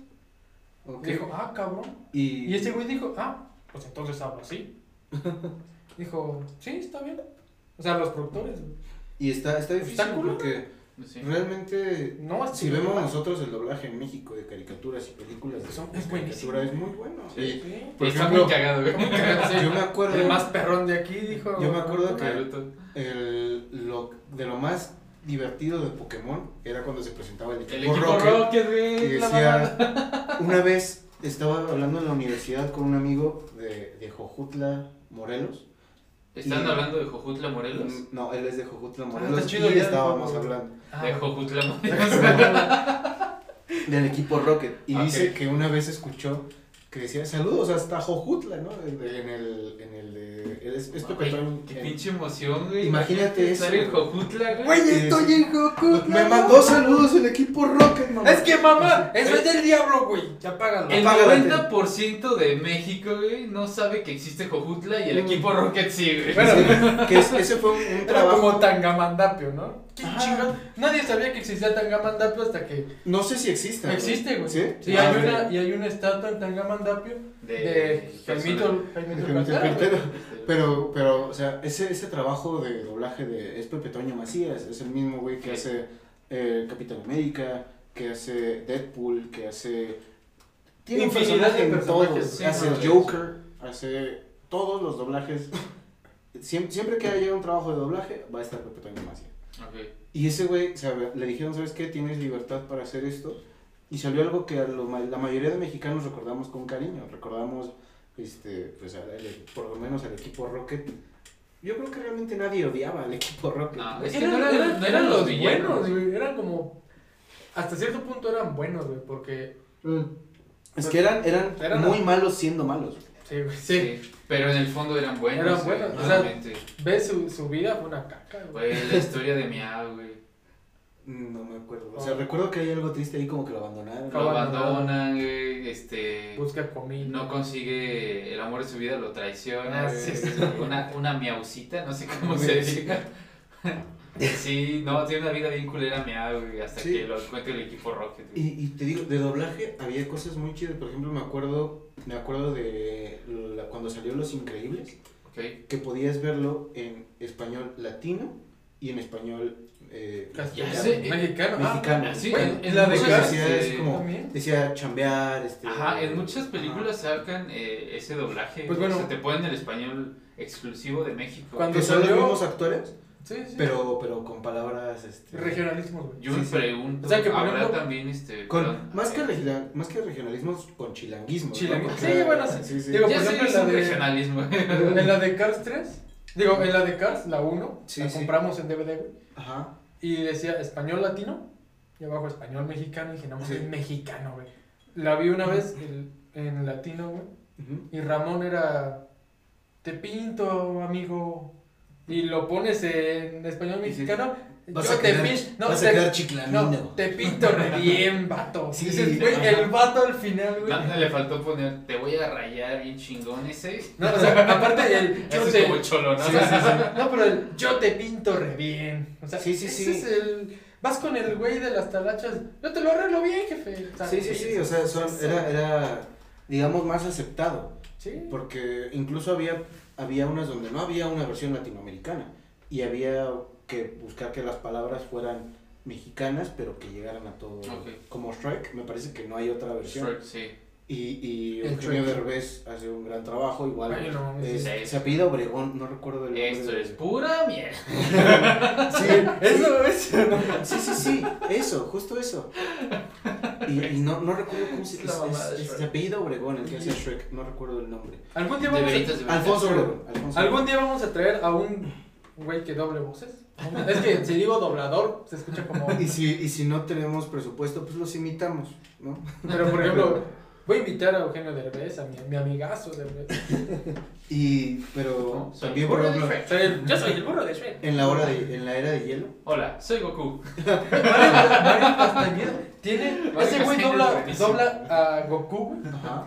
Dijo, ah, cabrón. y, Y ese güey dijo, ah, pues entonces hablo así. <laughs> dijo, sí, está bien. O sea, los productores. güey. y está, está difícil Está culero. porque Sí. realmente No, si vemos nosotros el doblaje en México de caricaturas y películas de, Son- de es caricatura es muy bueno. Sí. Sí. por Está ejemplo, muy cagado, yo me acuerdo El más perrón de aquí dijo. Yo me acuerdo que- el, lo, de lo más divertido de Pokémon era cuando se presentaba el equipo, El equipo Rocket. Rocket, decía, una vez estaba hablando en la universidad con un amigo de, de Jojutla, Morelos. ¿Están y- hablando de Jojutla Morelos? No, él es de Jojutla, Ah, Morelos. chido y estábamos hablando Ah, De Jojutla <laughs> Morelos. del equipo Rocket. Y dice que una vez escuchó que decía saludos hasta Jojutla, ¿no? En el, en el, en el de. Es, es Pepe Ay, Toño. Qué pinche emoción, güey. Imagínate eso, Estar en güey. Jojutla, güey. Estoy en Jojutla. Me mandó saludos el equipo Rocket, mamá. Es que mamá, eso es del diablo, güey. Ya apágalo. El Apaga la 90% de México, güey, no sabe que existe Jojutla y el Mm. equipo Rocket sí, güey. Bueno, Sí, que es- ese fue un, un Era trabajo. como Tangamandapio, ¿no? ¿Qué Ah. chingado? Nadie sabía que existía Tangamandapio hasta que No sé si existe. ¿no? existe, güey. ¿Sí? Sí, Ah, hay, ok. una, y hay una estatua en Tangamandapio de Jaimito Jaimito. Este, Pero, pero, o sea, ese, ese trabajo de doblaje de es Pepe Toño Macías, es el mismo güey que Sí. hace eh, Capitán América, que hace Deadpool, que hace... Tiene Infinidad personaje de en personajes, sí, hace no. Joker, hace todos los doblajes. Siempre, siempre que haya un trabajo de doblaje, va a estar Pepe Toño Macías. Y ese güey, o sea, le dijeron, ¿sabes qué? Tienes libertad para hacer esto. Y salió algo que a lo la mayoría de mexicanos recordamos con cariño. Recordamos, este, pues, por lo menos al equipo Rocket. Yo creo que realmente nadie odiaba al equipo Rocket. No, ¿no? es que Eran, no eran- los buenos, güey. Eran como. Hasta cierto punto eran buenos, güey. Porque. Mm. Es que eran, eran, Eran muy la- malos siendo malos. Sí, güey. Sí. Sí. Pero en el fondo eran buenos. Eran güey, buenos, o sea. Ves su, su vida, fue una caca, güey. Güey, la historia de Miau, güey. No me acuerdo. O sea, recuerdo que hay algo triste ahí como que lo abandonaron. Lo abandonan, güey, este... Busca comida. No consigue el amor de su vida, lo traiciona. Ah, sí, sí. Una, una miaucita, no sé cómo se sí. diga. Sí, no, tiene una vida bien culera Miau, güey, hasta Sí. que lo encuentre el equipo Rocket. Y, y te digo, de doblaje había cosas muy chidas. Por ejemplo, me acuerdo, me acuerdo de la- cuando salió Los Increíbles. Ok. que podías verlo en español latino y en español eh, Castellano. Sé, Mexicano. Ah, mexicano. Sí, Bueno, en, en la de decía, es como- decía chambear, este Ajá, en muchas ajá. películas sacan eh, ese doblaje. Pues o sea, bueno. te ponen el español exclusivo de México. Cuando que son los mismos actores, Sí, sí. pero, pero con palabras este, Regionalismos, güey. Yo Sí, me sí. pregunto, O sea, que, por ¿habrá ejemplo, también este... con perdón, más que eh, regional, más que regionalismos con chilanguismo. ¿no? Chilanguismo. Porque, Sí, bueno, sí. sí, sí. Digo, Ya por ejemplo, en la de- regionalismo. <laughs> En la de Cars 3, digo, en la de Cars, la 1, Sí, la sí. compramos en DVD, güey, Ajá. y decía español latino, y abajo español mexicano, y dije, no, Sí. es mexicano, güey. La vi una vez el- en latino, güey, y Ramón era, te pinto, amigo, y lo pones en español Y sí. mexicano, Vas yo a te quedar, pin- no, vas te- a quedar chiclamino. no, te pinto re bien, vato. <laughs> Sí, Dices, güey, el vato al final, güey. Nada le faltó poner, te voy a rayar bien chingón ese. No, o sea, aparte del <laughs> yo te, como el cholo, ¿no? Sí, sí, sí. no, pero el yo te pinto re bien. O sea, Sí, sí, ese sí. es el vas con el güey de las talachas. Yo te lo arreglo bien, jefe. O sea, Sí, sí, sí, o sea, son- era, era, digamos, más aceptado. Sí. Porque incluso había, había unas donde no había una versión latinoamericana y había que buscar que las palabras fueran mexicanas, pero que llegaran a todo. Como Shrek, me parece que no hay otra versión. Shrek, sí. Y, y El Eugenio. Derbez hace un gran trabajo, igual. Ay, no mames, es- sí. se apellida Obregón, no recuerdo el nombre. Esto de- es pura mierda. <laughs> <laughs> Sí, Eso es. sí, sí, sí, eso, justo eso. Y, y no, no recuerdo cómo se Shrek. se apellida Obregón, el que hace <laughs> Shrek, no recuerdo el nombre. Algún día vamos a. Alfonso Obregón. Alfonso algún día vamos a traer a un güey que doble voces. Es que si digo doblador, se escucha como. Y si, y si no tenemos presupuesto, pues los imitamos, ¿no? Pero por ejemplo, voy a invitar a Eugenio Derbez, a mi, mi amigazo Derbez. <laughs> Y, pero Soy también, el por ejemplo. Soy el- yo soy el burro de Shrek. en la, hora de, en la era de hielo, Hola, soy Goku. <laughs> <laughs> Mario, Mario Castañeda tiene. Mario Ese güey Castañeda dobla, buenísimo. dobla a Goku, güey. Ajá.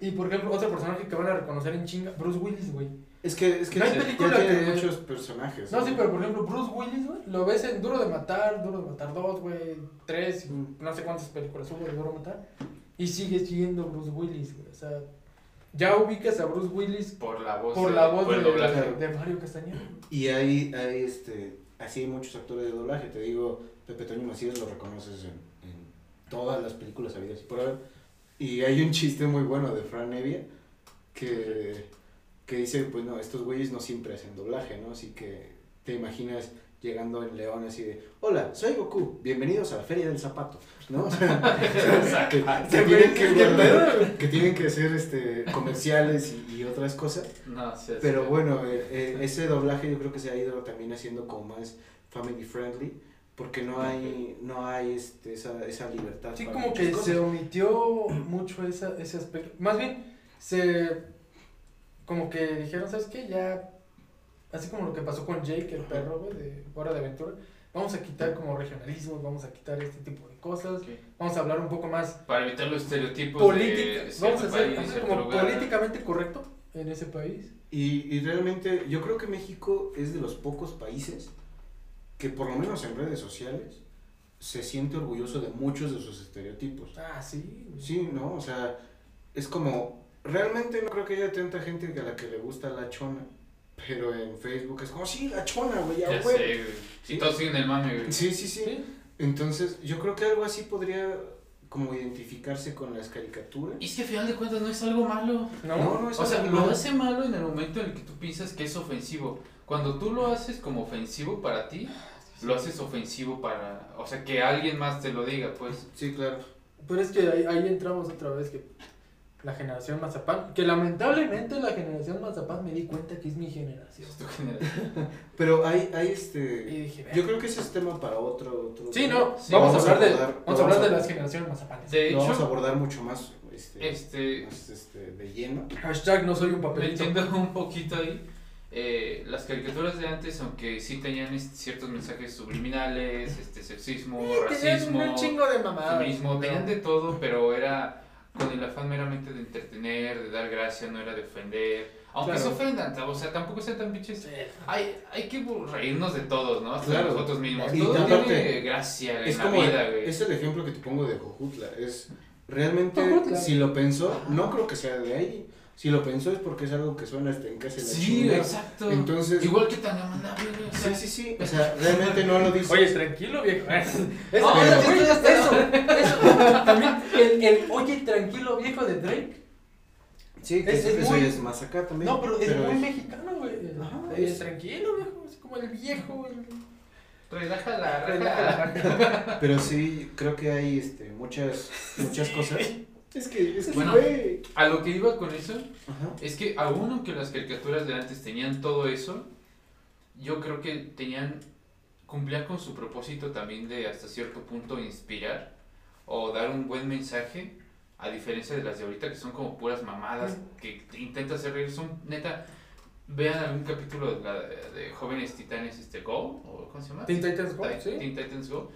Y por ejemplo, otro personaje que van a reconocer en chinga, Bruce Willis, güey. Es que, es que No hay ya película tiene que- muchos personajes. No, sí, pero por ejemplo, Bruce Willis, güey, lo ves en Duro de Matar, Duro de Matar 2, güey, 3, y Mm. no sé cuántas películas hubo de Duro de Matar. Y sigue siendo Bruce Willis, güey. O sea, ya ubicas a Bruce Willis Por la voz. por de- la voz por de, doblaje. de Mario Castañeda. Y hay, hay este, así hay muchos actores de doblaje, te digo, Pepe Toño Macías lo reconoces en, en todas las películas habidas y por haber. Y hay un chiste muy bueno de Fran Evia que, que dice, pues no, estos güeyes no siempre hacen doblaje, ¿no? Así que te imaginas llegando en León así de, hola, soy Goku, bienvenidos a la Feria del Zapato, ¿no? <laughs> O sea, que, que tienen que, que tienen que hacer este, comerciales y, y otras cosas. No, sí, así Pero bueno, eh, eh, ese doblaje yo creo que se ha ido también haciendo como más family friendly, porque no hay, no hay este, esa, esa libertad. Sí, como que cosas. se omitió mucho esa, ese aspecto. Más bien, se. Como que dijeron, ¿sabes qué? Ya. Así como lo que pasó con Jake, el perro, güey, de Hora de Aventura. Vamos a quitar como regionalismo, vamos a quitar este tipo de cosas. Vamos a hablar un poco más Para evitar los estereotipos política. de Vamos a hacer como lugar. políticamente correcto en ese país. Y, y realmente yo creo que México es de los pocos países que por lo menos en redes sociales se siente orgulloso de muchos de sus estereotipos. Ah, sí. Sí, ¿no? O sea, es como, realmente no creo que haya tanta gente a la que le gusta la chona, pero en Facebook es como, sí, la chona, güey, Ya a sé, huevo". güey. Sí. Y todos siguen el mame, güey. Sí, sí, sí. Sí. Entonces, yo creo que algo así podría como identificarse con las caricaturas. Y es que al final de cuentas no es algo malo. No, No, no es O sea, algo lo malo. hace malo en el momento en el que tú piensas que es ofensivo. Cuando tú lo haces como ofensivo para ti, lo haces ofensivo para... O sea, que alguien más te lo diga, pues. Sí, claro. Pero es que ahí, ahí entramos otra vez que la generación Mazapán, que lamentablemente la generación Mazapán me di cuenta que es mi generación. Es tu generación. Pero hay, hay Y este... dije, Yo creo que ese es tema para otro... otro Sí, tema. no, Sí, vamos, vamos a hablar de, abordar- vamos a hablar a- de las generaciones Mazapanes. De Lo vamos a hecho, abordar mucho más este, este, más, este, de lleno. Hashtag no soy un papelito. metiendo un poquito ahí, eh, las caricaturas de antes, aunque sí tenían ciertos mensajes subliminales, este sexismo, Tenían racismo, un chingo de mamadas. feminismo, tenían de todo, pero era con el afán meramente de entretener, de dar gracia, no era de ofender. Aunque Claro. se ofendan, o sea, tampoco sean tan pinches. Sí. Hay, hay que reírnos de todos, ¿no? Hasta Claro. de nosotros mismos. Y Todo aparte, tiene gracia Es en la vida, güey. es el ejemplo que te pongo de Jojutla. Es, realmente, Jojutla. si lo pensó, no creo que sea de ahí. Si lo pensó es porque es algo que suena hasta en casa de la Sí, chingada. exacto. Entonces- Igual que tan amandable, güey. o sea, Sí, sí, sí. O sea, realmente no lo dice. Oye, tranquilo, viejo. <laughs> Eso, eso, güey. También el, el oye, tranquilo, viejo de Drake. sí, que es- es eso muy- ya es más acá también. No, pero es muy es- mexicano, güey. Ajá, Oye, es- tranquilo, viejo. Es como el viejo, güey. Relájala, Relájala. relájala. <laughs> Pero sí, creo que hay este, muchas, muchas cosas. Es que, es que, Bueno. A lo que iba con eso Ajá. es que aún aunque las caricaturas de antes tenían todo eso, yo creo que tenían, cumplían con su propósito también de hasta cierto punto inspirar o dar un buen mensaje, a diferencia de las de ahorita que son como puras mamadas, que te intentas hacer reír, son neta, vean algún capítulo de, la, de Jóvenes Titanes este, Go, o ¿cómo se llama? Teen Titans Go, sí. Teen Titans Go.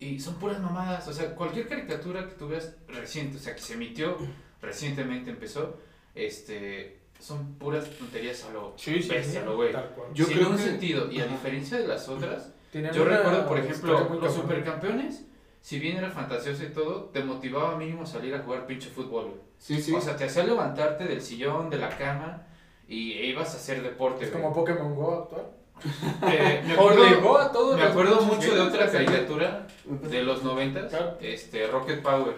Y son puras mamadas, o sea, cualquier caricatura que tú veas reciente, o sea, que se emitió <clears throat> recientemente, empezó, este, son puras tonterías a lo Sí, sí, bestia, sí, lo güey. tal cual. Yo Sin creo un que- sentido, y a diferencia de las otras, yo recuerdo, por ejemplo, los supercampeones, si bien era fantasioso y todo, te motivaba mínimo a salir a jugar pinche fútbol, güey. Sí, sí. O sea, te hacía levantarte del sillón, de la cama, y e ibas a hacer deporte, Es güey. como Pokémon Go actual. Eh, me <laughs> acuerdo, Obligó a todos me acuerdo mucho de otra caricatura de los noventas, este, Rocket Power.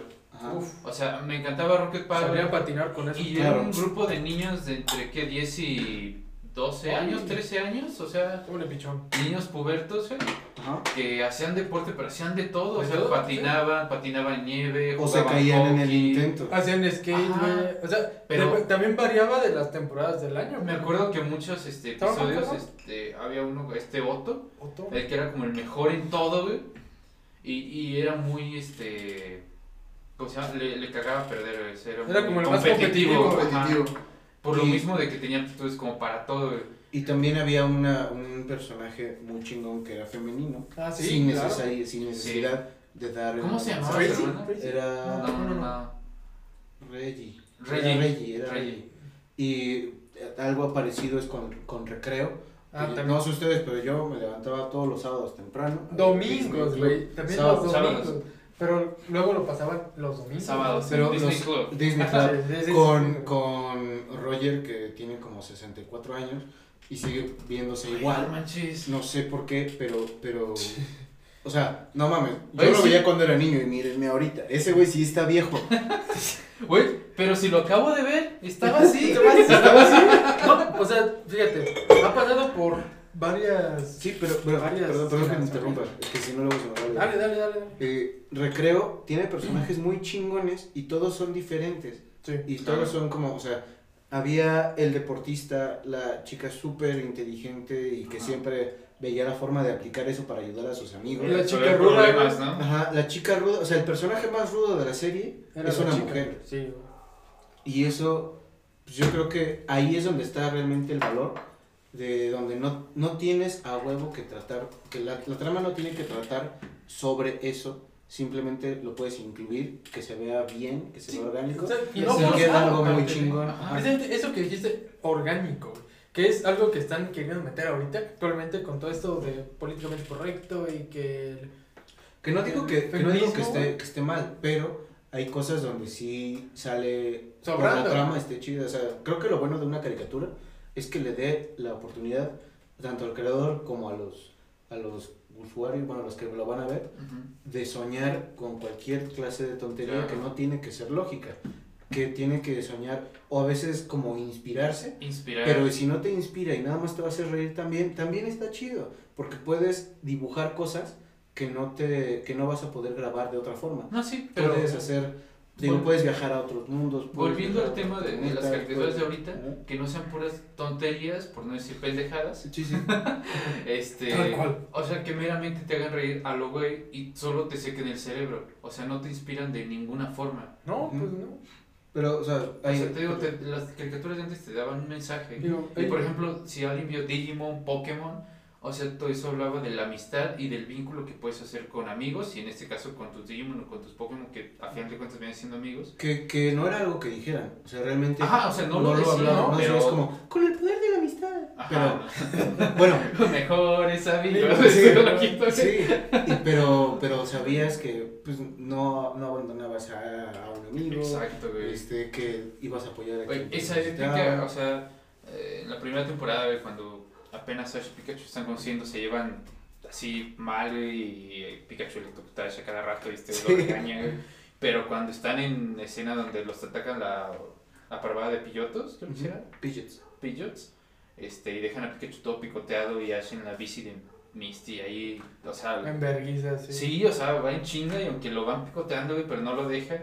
Uf, O sea, me encantaba Rocket sabía Power. patinar con eso. Y Claro. era un grupo de niños de entre, ¿qué? 10 y 12 Ay. años, 13 años, o sea, Pobre pichón. niños pubertos, güey, Ajá. que hacían deporte, pero hacían de todo. O sea, todo, patinaban, patinaban en nieve, O se caían en el intento. Hacían skate, güey. O sea, Pero- de- también variaba de las temporadas del año. Me acuerdo que muchos este, episodios, este, había uno, este Otto, Otto. el que era como el mejor en todo, güey. Y, y era muy, este, ¿cómo se llama? Le, le cagaba perder, o sea, Era, Era muy como el más competitivo, competitivo. Por lo Y- mismo de que tenía aptitudes como para todo. Y también había una, un personaje muy chingón que era femenino. Ah, sí, sin, claro. necesari- sin necesidad de dar. ¿Cómo se llamaba? Tracy. Era No, no, no. Reggie. Reggie. Era Reggie, era Reggie. Reggie. Y algo parecido es con, con recreo. Ah, también. no sé ustedes, pero yo me levantaba todos los sábados temprano. Domingos, güey. También Sábados. los sábados. domingos. Pero luego lo pasaban los domingos. Sábados. Pero Disney los- Club. Disney Club. con, con Roger, que tiene como 64 años y sigue viéndose Ay, igual. no manches. No sé por qué, pero, pero, o sea, no mames, yo Oye, lo sí. veía cuando era niño y mírenme ahorita, ese güey sí está viejo. <laughs> Güey, pero si lo acabo de ver, <laughs> estaba así. Estaba así. No, o sea, fíjate, ha pasado por varias. Sí, pero, pero Varias perdón, perdón que me interrumpa, es que si no luego se me va a Dale, dale, dale. dale. Eh, Recreo tiene personajes muy chingones y todos son diferentes. Sí. Y Claro. todos son como, o sea, había el deportista, la chica súper inteligente y que Ajá. siempre veía la forma de aplicar eso para ayudar a sus amigos. La Sobre chica ruda. ¿no? Ajá, la chica ruda, o sea, el personaje más rudo de la serie Era es la una chica. mujer. Sí, güey. Y eso, pues yo creo que ahí es donde está realmente el valor, de donde no, no tienes a huevo que tratar, que la, la trama no tiene que tratar sobre eso, simplemente lo puedes incluir, que se vea bien, que se Sí, vea orgánico, o sea, y no queda algo muy chingón. Eso que dijiste, orgánico, güey, que es algo que están queriendo meter ahorita actualmente con todo esto de políticamente correcto y que... el- Que no digo que, que no digo que esté, que esté mal, pero hay cosas donde sí sale Sobrando. la trama esté chida. O sea, creo que lo bueno de una caricatura es que le dé la oportunidad tanto al creador como a los, a los usuarios, bueno, a los que lo van a ver, de soñar con cualquier clase de tontería Claro. que no tiene que ser lógica, que tiene que soñar o a veces como inspirarse, Inspirar. pero si no te inspira y nada más te va a hacer reír también, también está chido, porque puedes dibujar cosas que no te que no vas a poder grabar de otra forma. No, sí, pero puedes hacer, digo, puedes viajar a otros mundos. volviendo al tema de, de las caricaturas de ahorita, que no sean puras tonterías, por no decir pendejadas, Sí, sí. <laughs> este, Tal cual. o sea, que meramente te hagan reír a lo güey y solo te sequen el cerebro, o sea, no te inspiran de ninguna forma. No, pues no. Pero, o sea, O hay, sea, te digo, te- las caricaturas de antes te daban un mensaje. Digo, Y por ejemplo, si alguien vio Digimon, Pokémon, o sea, todo eso hablaba de la amistad y del vínculo que puedes hacer con amigos, y en este caso con tus Digimon o con tus Pokémon, que a fin de cuentas vienen siendo amigos. que, que no era algo que dijeran, o sea, realmente Ajá, o sea, no lo decían, hablaban, ¿no? Pero- es como, con el poder de la amistad. Ajá, Pero, <laughs> bueno, <laughs> los mejores amigos. Sí, <laughs> lo sí, y- pero, pero sabías que pues, no, no abandonabas a, a un amigo, Exacto, güey. este, que ibas a apoyar a Güey, quien esa necesitaba. épica, o sea, eh, en la primera temporada, cuando apenas Ash y Pikachu están conociendo, se llevan así mal, y eh, Pikachu electrocuta a Ash a cada rato y este Sí. lo regaña. Pero cuando están en escena donde los atacan la, la parvada de pillotos, creo que Ujú. era, Pidgeots. pillots, este, y dejan a Pikachu todo picoteado y Ash en la bici de Misty ahí, o sea, En sí. sí, o sea, va en chinga y aunque lo van picoteando, pero no lo deja.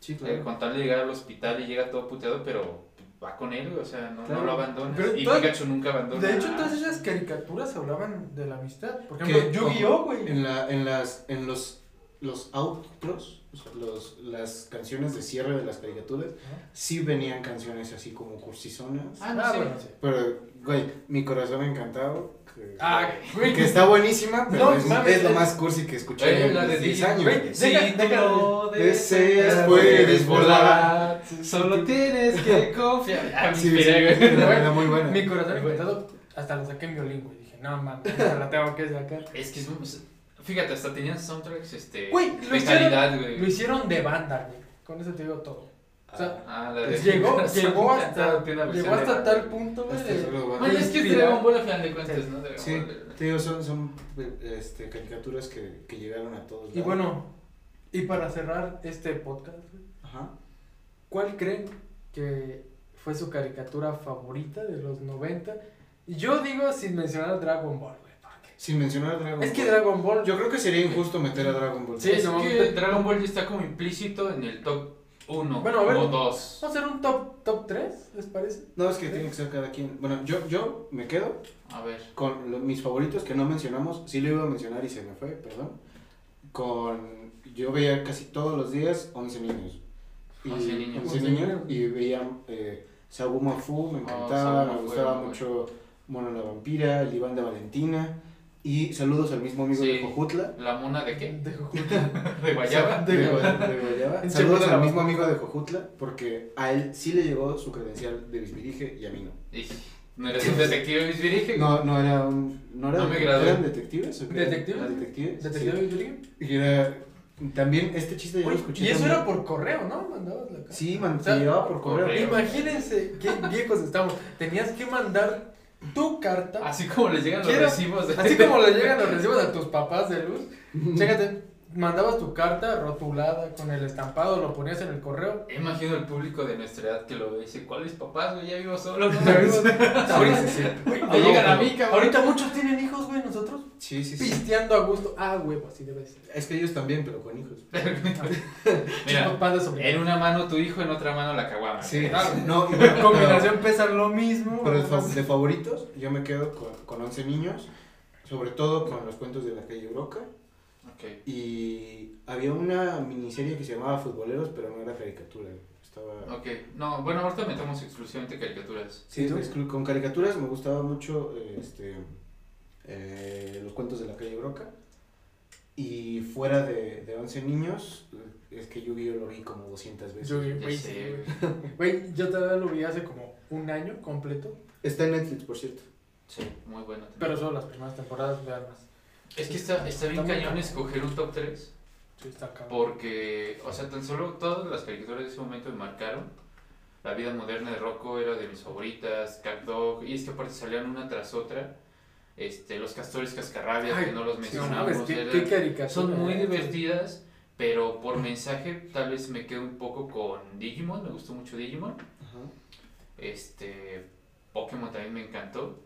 Sí, Eh, claro. con tal de llegar al hospital y llega todo puteado, pero va con él, o sea, no, Claro. no lo abandona. Pero y Pikachu nunca abandona. De hecho, todas esas caricaturas hablaban de la amistad. Por ejemplo, Yu-Gi-Oh, güey. En, la, en, las, en los los outros, o sea, los, las canciones de cierre de las caricaturas, sí venían canciones así como cursisonas. Ah, no, Ah, sí. bueno, sí. Pero, güey, mi corazón encantado. Que, Ah, güey. que está buenísima, pero No, es, mames, es lo más cursi que escuché en la de los 10 Digimon, años. güey, güey. Si Deja- tú deja- lo deseas, puedes volar. Solo tienes que <laughs> confiar. Ah, Sí, sí, era muy buena. Mi corazón encantado, hasta lo saqué en violín, güey. Dije, no mames, la tengo que sacar. Es que es muy- Fíjate, hasta tenían soundtracks este, Güey, lo de hicieron- calidad, güey. Lo hicieron de banda, güey. Con eso te digo todo. O sea, Ah, la de llegó, <laughs> llegó hasta, llegó tal punto, güey. De- Bueno, es que es. Dragon Ball a final de cuentas, Sí. ¿no? Dragon Sí, Ball. te digo, son, son este, caricaturas que, que llegaron a todos Y lados. bueno, y para cerrar este podcast, güey, Ajá. ¿cuál creen que fue su caricatura favorita de los 90? Yo digo sin mencionar Dragon Ball, Sin mencionar a Dragon Es que Ball. Dragon Ball. Yo creo que sería injusto meter a Dragon Ball. Sí, es no, que Dragon Ball ya está como implícito en el top 1 Bueno, a ver. o 2. Vamos a hacer un top, top 3, ¿les parece? No, es que tiene que ser cada quien. Bueno, yo, yo me quedo A ver. con lo- mis favoritos que no mencionamos. Sí lo iba a mencionar y se me fue, perdón. Con. Yo veía casi todos los días 11 niños. Y, 11 niños. 11 11 niños. Y veía eh, Sabuma Fu, me Oh, encantaba. Sabuma me gustaba muy mucho Mono la Vampira, el Iván de Valentina. Y saludos al mismo amigo Sí. de Jojutla. ¿La mona de qué? De Jujutla. <laughs> ¿De guayaba? <laughs> De De, Guayaba. Saludos al mismo amigo de Jojutla, porque a él sí le llegó su credencial de bisbirige y a mí no. Y- ¿No eres un detective bisbirige? No, no era un. ¿No, era No me gradué. ¿Eran detectives o qué? ¿Detectives? ¿Eran detectives? ¿Detective Sí. Bisbirige? Y era. También este chiste ya lo Oye, escuché. Y eso también. era por correo, ¿no? Mandabas la carta. Sí, man, O sea, te llegaba por correo. correo. Imagínense qué viejos estamos. Tenías que mandar tu carta. Así como les llegan los recibos de... Así como le <laughs> llegan los recibos a tus papás de luz. Chécate, mandabas tu carta rotulada con el estampado, lo ponías en el correo. Imagino el público de nuestra edad que lo ve y dice, ¿cuáles papás, güey? Ya vivo solo, <laughs> ¿no? Ya <laughs> Ahorita sí. Güey, Me llegan a mí, pero cabrón. Ahorita muchos tienen hijos, güey, nosotros Sí, sí, sí. pisteando a gusto. Ah, huevo, así debe ser. Es que ellos también, pero con hijos. <laughs> Mira, en una mano tu hijo, en otra mano la caguama. Sí, Claro. no, y bueno, En combinación pesan lo mismo. Pero de, fa- de favoritos, yo me quedo con, con 11 niños, sobre todo con los cuentos de la calle Broca. Y había una miniserie que se llamaba Futboleros, pero no era caricatura. Estaba. Ok. No, bueno, ahorita metemos exclusivamente caricaturas. Sí, con caricaturas me gustaba mucho este, eh, los cuentos de la calle Broca. Y fuera de, de 11 niños, es que Yu-Gi-Oh lo vi como 200 veces. Yo, Ya güey, sé, sí, güey. güey. Güey, yo todavía lo vi hace como un año completo. Está en Netflix, por cierto. Sí, muy bueno. también. Pero solo las primeras temporadas, vean más. Es que está, está bien Está cañón escoger un top 3. Sí, está cabrón. Porque, o sea, tan solo todas las caricaturas de ese momento me marcaron. La vida moderna de Rocco era de mis favoritas, Cat Dog, y es que aparte salían una tras otra. Este, los castores cascarrabias, Ay, que no los Sí, no mencionamos. qué, son muy divertidas, pero por mensaje tal vez me quedo un poco con Digimon, me gustó mucho Digimon. Ajá. Este, Pokémon también me encantó.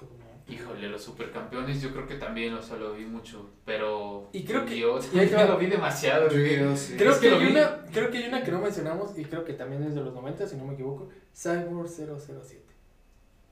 No. Híjole, los supercampeones yo creo que también, o sea, lo vi mucho, pero Y creo que- Yu-Gi-Oh! y ahí <laughs> te va. también lo vi demasiado. sí. Creo Es que, hay vi. una, creo que hay una que no mencionamos y creo que también es de los 90, si no me equivoco. Cyborg 007.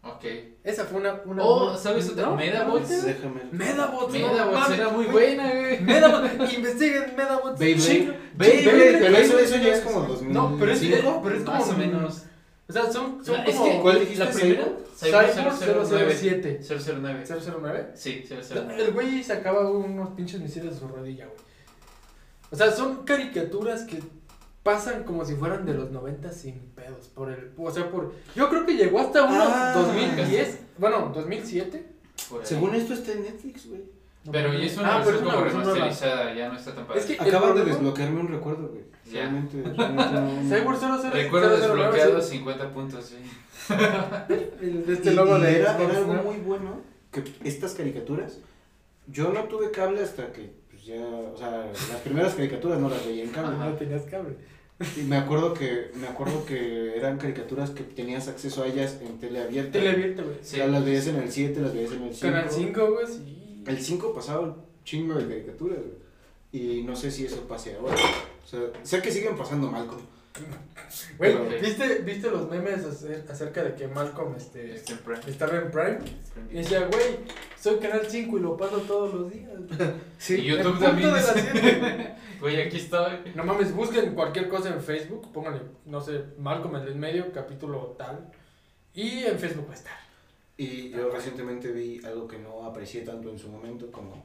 Ok. Esa fue una. una Oh, muy- ¿sabes otra? ¿No? Medabots. Déjame. Medabots, Medabots era muy buena, güey. Medabots, investiguen Medabots. Beyblade. Beyblade, Pero eso, ya es como 2005. No, pero es, pero es como. Más o menos. O sea, son, son Es como. que, ¿cuál dijiste? La primera, Cyborg Cyborg 009. 007. 009. 009. Sí, El 009. güey sacaba unos pinches misiles de su rodilla, güey. O sea, son caricaturas que pasan como si fueran de los 90 sin pedos. Por el, o sea, por. Yo creo que llegó hasta unos Ah. 2010. Bueno, 2007. Por ahí. Según esto está en Netflix, güey. No, Pero ya es una Ah, versión es una como versión nueva. remasterizada, ya no está tan padre. Es que- Acaban de desbloquearme un recuerdo, güey. Ya. Realmente, realmente no. Cyborg 00. Recuerdo 009, desbloqueado, sí. 50 puntos, sí. <laughs> El de este Y- logo y de era, era algo muy bueno que estas caricaturas. Yo no tuve cable hasta que, pues ya, o sea, las primeras caricaturas no las veía en cable. Ah, no tenías cable. Y me acuerdo que, me acuerdo que eran caricaturas que tenías acceso a ellas en tele abierta. Tele abierta, güey. Sí. Ya las veías en el 7, las veías en el 5. Canal 5, güey, sí. El 5 pasaba un chingo de caricaturas, güey. Y no sé si eso pase ahora. O sea, sé que siguen pasando Malcolm. <laughs> Güey. ¿viste, ¿viste los memes acer- acerca de que Malcolm este, Este en estaba en Prime? Y decía, güey, soy Canal 5 y lo paso todos los días. <laughs> Y En YouTube también. <laughs> Güey, aquí estoy. No mames, busquen cualquier cosa en Facebook, pónganle, no sé, Malcolm el del medio, capítulo tal, y en Facebook va a estar. Y yo recientemente vi algo que no aprecié tanto en su momento como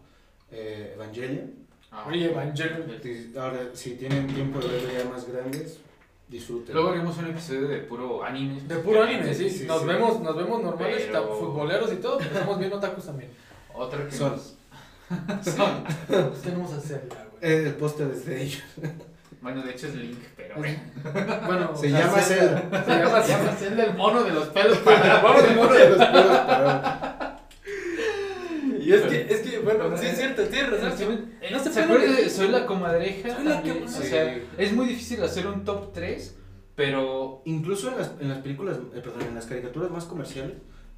eh, Evangelion. Ah, Oye, Evangelion. Ahora, si tienen tiempo de verlo ya más grandes, disfruten. Luego haremos un episodio de puro anime. De puro anime, sí. Sí, nos, sí. Vemos, nos vemos normales, Pero- futboleros y todo, pero estamos bien otakus también. Otra que Son. nos- <laughs> Son. Tenemos a. Eh, el póster es de ellos. Bueno, de hecho es Link, pero. Bueno, Se o sea, llama Zelda. Zelda. Se llama Se llama Zelda. Zelda el mono de los pelos <laughs> Para- para. vamos de mono. de los pelos parados. Y es que, es que, bueno, sí es cierto, tienes razón. Eh, No se ¿Se acuerdan de. Soy la comadreja? Soy la también? comadreja. O sea, es muy difícil hacer un top 3, pero. Incluso en las, en las películas, eh, perdón, en las caricaturas más comerciales,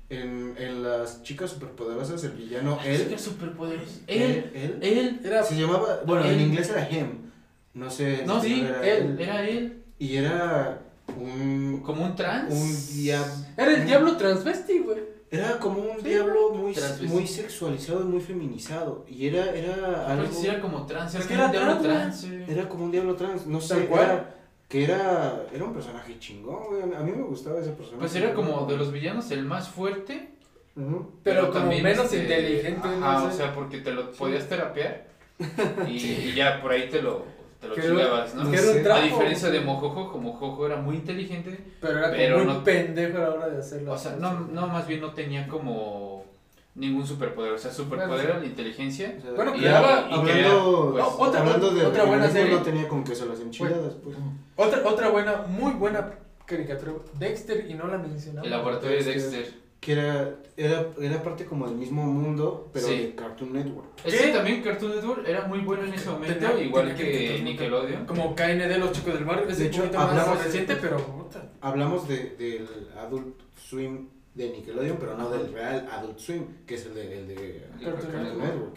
en, en las chicas superpoderosas, el villano, él, superpoderes. él, Él, él, él. Era, se llamaba, bueno, en él. inglés era him, no sé. No, sí, era él, era él. Y era un, Como un trans. un diablo. era el diablo transvesti, güey. Era como un Sí, diablo muy, transvesti. muy sexualizado, muy feminizado. Y era, era algo. Pues era como trans. Era Es que como un era diablo trans, trans. sí. Era como un diablo trans, no sé, cual. era, que era, era un personaje chingón, güey. A mí me gustaba ese personaje. Pues era como de los villanos el más fuerte. Ujú. Pero como también, menos este, inteligente, no Ajá, o sea, porque te lo podías terapear. <laughs> Y, y ya por ahí te lo, te lo chingabas, ¿no? sé. trapo, A diferencia de güey. Mojojo, como Jojo era muy inteligente, Pero era como pero muy no- pendejo a la hora de hacerlo. o sea, no, no, más bien no tenía como ningún superpoder, o sea, superpoder era la inteligencia. O sea, Bueno, Y, creaba- y hablando, quería, pues, No, otra- hablando de otra buena serie. no tenía con queso las enchiladas, pues. Otra, otra buena, muy buena caricatura. Dexter y no la mencionamos. el laboratorio de Dexter. Que era, era, era parte como del mismo mundo, pero Sí. de Cartoon Network. Ese también Cartoon Network era muy bueno en ese momento, Tenía- igual tenía que Nickelodeon. Como KND, los chicos del barrio. Es De un hecho, poquito más hablamos- reciente, pero. Hablamos de, del Adult Swim de Nickelodeon, pero no del real Adult Swim, que es el de, el de Cartoon Cartoon Network. Network.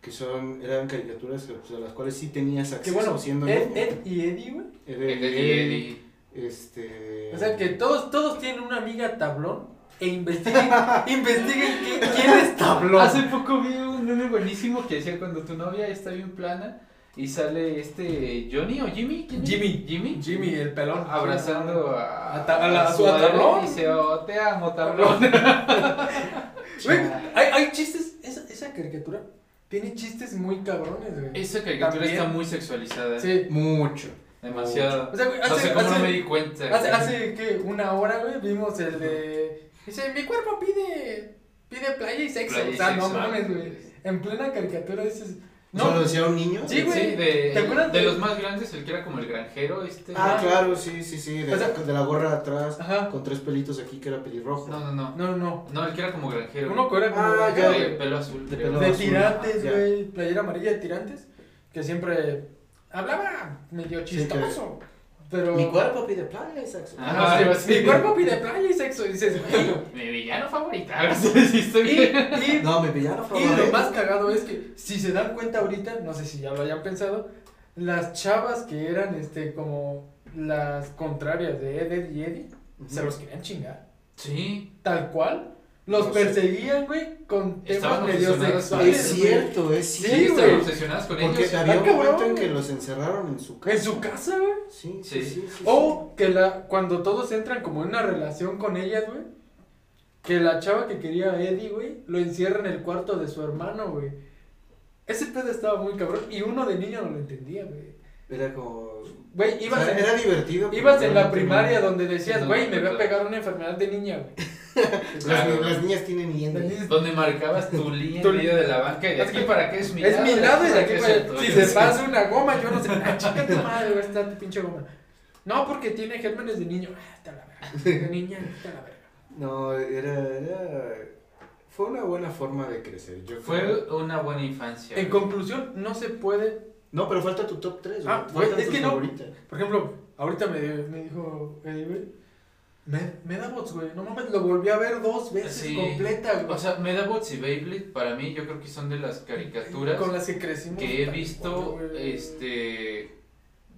Que son, eran caricaturas pues, a las cuales sí tenías Que acceso bueno, siendo Ed. Ed y Eddie, güey. Ed, Ed, Ed y Eddie. Este... O sea que todos, todos tienen una amiga tablón e investiguen, <laughs> investiguen qui- quién es tablón. Hace poco vi un meme buenísimo que decía cuando tu novia está bien plana y sale este Johnny o Jimmy. Jimmy. Jimmy. Jimmy, el pelón. Abrazando a, A ta- a la- su a tablón. y dice, oh, te amo, tablón. <laughs> <laughs> Hay, hay chistes. Esa, esa caricatura tiene chistes muy cabrones, güey. Esa caricatura También. está muy sexualizada. Sí. Mucho. Demasiado. O sea, güey, No hace, sé cómo hace- no me di cuenta. hace, hace, ¿qué? Una hora, güey, vimos el de. Dice, mi cuerpo pide. Pide playa y sexo. Playa y o sea, sexo. no mames, güey. En plena caricatura dices. ¿No lo decía un niño? Sí, güey. Sí, de, ¿Te acuerdas de de- los más grandes, el que era como el granjero, este. Ah, claro, sí, sí, sí. De, O sea- de la gorra de atrás, Ajá. con tres pelitos aquí que era pelirrojo. No, no, no. No, no. No, el que era como granjero. Uno que era como. Ah, de- ya, de pelo azul. de pelo de azul. tirantes, güey. Playera amarilla de tirantes. Que siempre hablaba medio chistoso. Pero. Mi cuerpo pide playa y sexo. Ah. Sí, así. Mi cuerpo pide playa y sexo. Y dices. Mi villano favorito. Ahora sí, sí estoy Y, bien. y, No, mi villano y favorito. lo más cagado es que, si se dan cuenta ahorita, no sé si ya lo hayan pensado, las chavas que eran este como las contrarias de Ed, Ed y Eddie, se los querían chingar. Sí. Tal cual. Los No sé. perseguían, güey, con temas medio sexuales. Es cierto, es Sí, cierto. estaban obsesionadas con Porque ellos. había un cabrón, momento en que los encerraron en su casa. En su casa, güey. Sí, Sí. sí, sí. sí, sí. O que la, cuando todos entran como en una relación con ellas, güey. Que la chava que quería a Eddie, güey, lo encierra en el cuarto de su hermano, güey. Ese pedo estaba muy cabrón. Y uno de niño no lo entendía, güey. Era como. Güey, o ibas, sea, en, era divertido. ibas en la primaria no. donde decías, No, güey, me voy a pegar una enfermedad de niña, güey. <laughs> Las, Claro. las niñas tienen hiena. Donde marcabas tu línea Tu en medio de la banca y de aquí para qué es mi Es lado. mi lado y de aquí es para el allá. tuyo. Si se pasa <laughs> una goma, yo no sé. Ah, chica tu madre, güey, está tu pinche goma. No, porque tiene gérmenes de niño. Ah, está la verga. De niña, está la verga. No, era, era. Fue una buena forma de crecer. Yo Fue creo. una buena infancia. En conclusión, no se puede. No, pero falta tu top 3. Ah, güey, es que no. Por ejemplo, ahorita me, me dijo Eddie, güey. Me, me da bots, güey. No mames, lo volví a ver dos veces Sí. completa, güey. O sea, Medabots y Beyblade para mí yo creo que son de las caricaturas Con las que crecimos. que he visto güey. este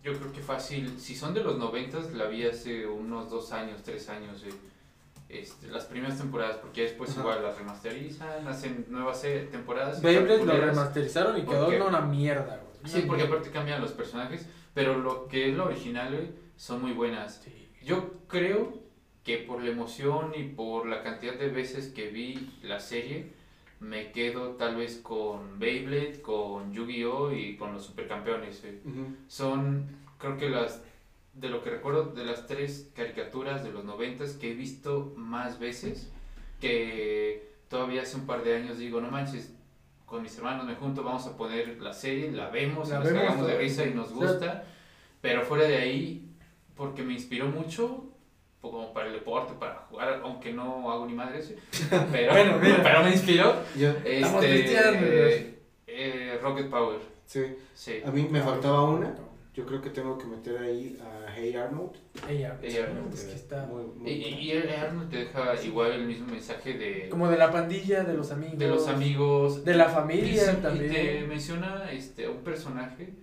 yo creo que fácil, si son de los noventas, la vi hace unos dos años, tres años, eh, este, las primeras temporadas, porque después Ajá. igual las remasterizan, hacen nuevas eh, temporadas. Beyblade lo remasterizaron y ¿Por quedó una mierda, güey. Sí, porque aparte cambian los personajes, pero lo que es la original, güey, son muy buenas. Sí. Yo creo que por la emoción y por la cantidad de veces que vi la serie, me quedo tal vez con Beyblade, con Yu-Gi-Oh! y con los supercampeones. eh. Ujú. Son, creo que las, de lo que recuerdo, de las tres caricaturas de los noventas que he visto más veces, que todavía hace un par de años digo, no manches, con mis hermanos me junto, vamos a poner la serie, la vemos, La nos vemos cagamos de risa y nos gusta, pero fuera de ahí, porque me inspiró mucho, como para el deporte, para jugar, aunque no hago ni madres, <laughs> pero, Bueno, pero me inspiró, Yo, este, eh, eh, Rocket Power, sí. sí. A mí me faltaba una. Yo creo que tengo que meter ahí a Hey Arnold. Ella, Hey Arnold, es que está Muy, muy Y, y, y Arnold te deja igual el mismo mensaje de, como de la pandilla, de los amigos. de los amigos. De la Y, familia sí, y también. te menciona este, a un personaje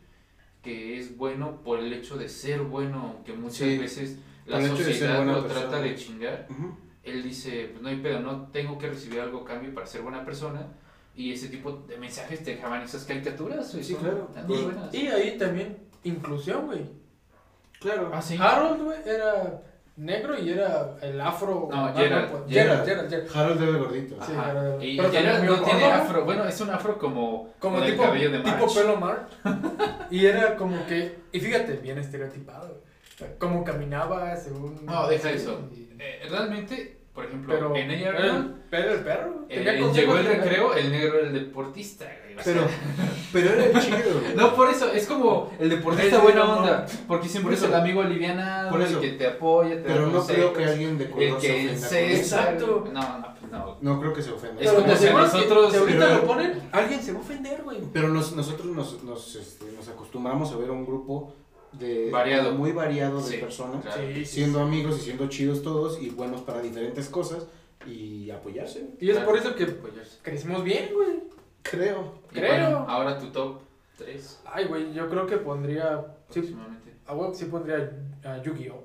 que es bueno por el hecho de ser bueno, aunque muchas Sí, veces la sociedad lo persona. trata de chingar. Ujú. Él dice, pues no hay pedo, no tengo que recibir algo a cambio para ser buena persona. Y ese tipo de mensajes te dejaban esas caricaturas. y Sí, claro. muy buenas. Y, y ahí también inclusión, güey. Claro. Ah, sí. Harold, güey, era negro y era el afro. No, ah, Gerald, pues, Gerald. Gerald, Gerald, Gerald. Harold era gordito. Sí, pero- y pero Gerald también no tiene ¿no? afro. Bueno, es un afro como, Como tipo, el cabello de tipo March. pelo mar. y era como que. Y fíjate, bien estereotipado. Como caminaba según. No, deja eso. Y- Eh, realmente, por ejemplo, Pero. en ella era el, pero el perro. Eh, llegó el recreo, el negro era el deportista, güey. Pero, pero era el chido. güey. no, por eso, es como el deportista buena onda. Porque siempre Por es el amigo alivianado, por el eso. que te apoya, te Pero da no creo que alguien de El color se que ofenda. con encesta. eso. Exacto. No, no, pues no. No creo que se ofenda. Es Pero como si a que nosotros- Si ahorita pero- lo ponen, alguien se va a ofender, güey. Pero nos- nosotros nos, nos, este, nos acostumbramos a ver un grupo de Variado. muy variado de Sí, personas, claro. siendo amigos y siendo chidos todos y buenos para diferentes cosas y apoyarse. Y es Claro. por eso que Apoyarse. crecimos bien, güey. Creo. Y Creo. bueno, ahora tu top 3 Ay, güey, yo creo que pondría. Sí, aproximadamente. a que sí pondría a Yu-Gi-Oh!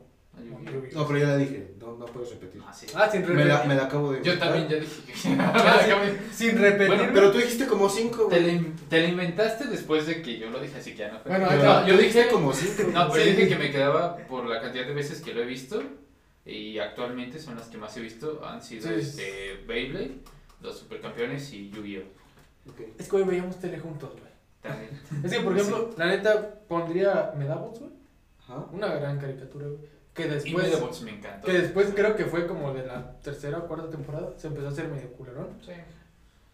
No, pero ya la dije, no, no puedes repetir. Ah, sí. Ah, sin Me repetir. la, me la acabo de Yo también ya dije que. Sin repetir. Bueno, Pero tú dijiste como cinco, te, güey. la, in- te la inventaste después de que yo lo dije, así que ya no fue. Bueno, yo dije como cinco. No, pero Sí. dije que me quedaba por la cantidad de veces que lo he visto y actualmente son las que más he visto han sido Sí. este Beyblade, los supercampeones y Yu-Gi-Oh. Es que hoy veíamos tele juntos, güey. También. <laughs> Es que, por ejemplo, la neta pondría Medabots, güey. Ajá. Una gran caricatura, güey. Que Y después. Medabots me encantó. Que después creo que fue como de la tercera o cuarta temporada. Se empezó a hacer medio culerón. Sí.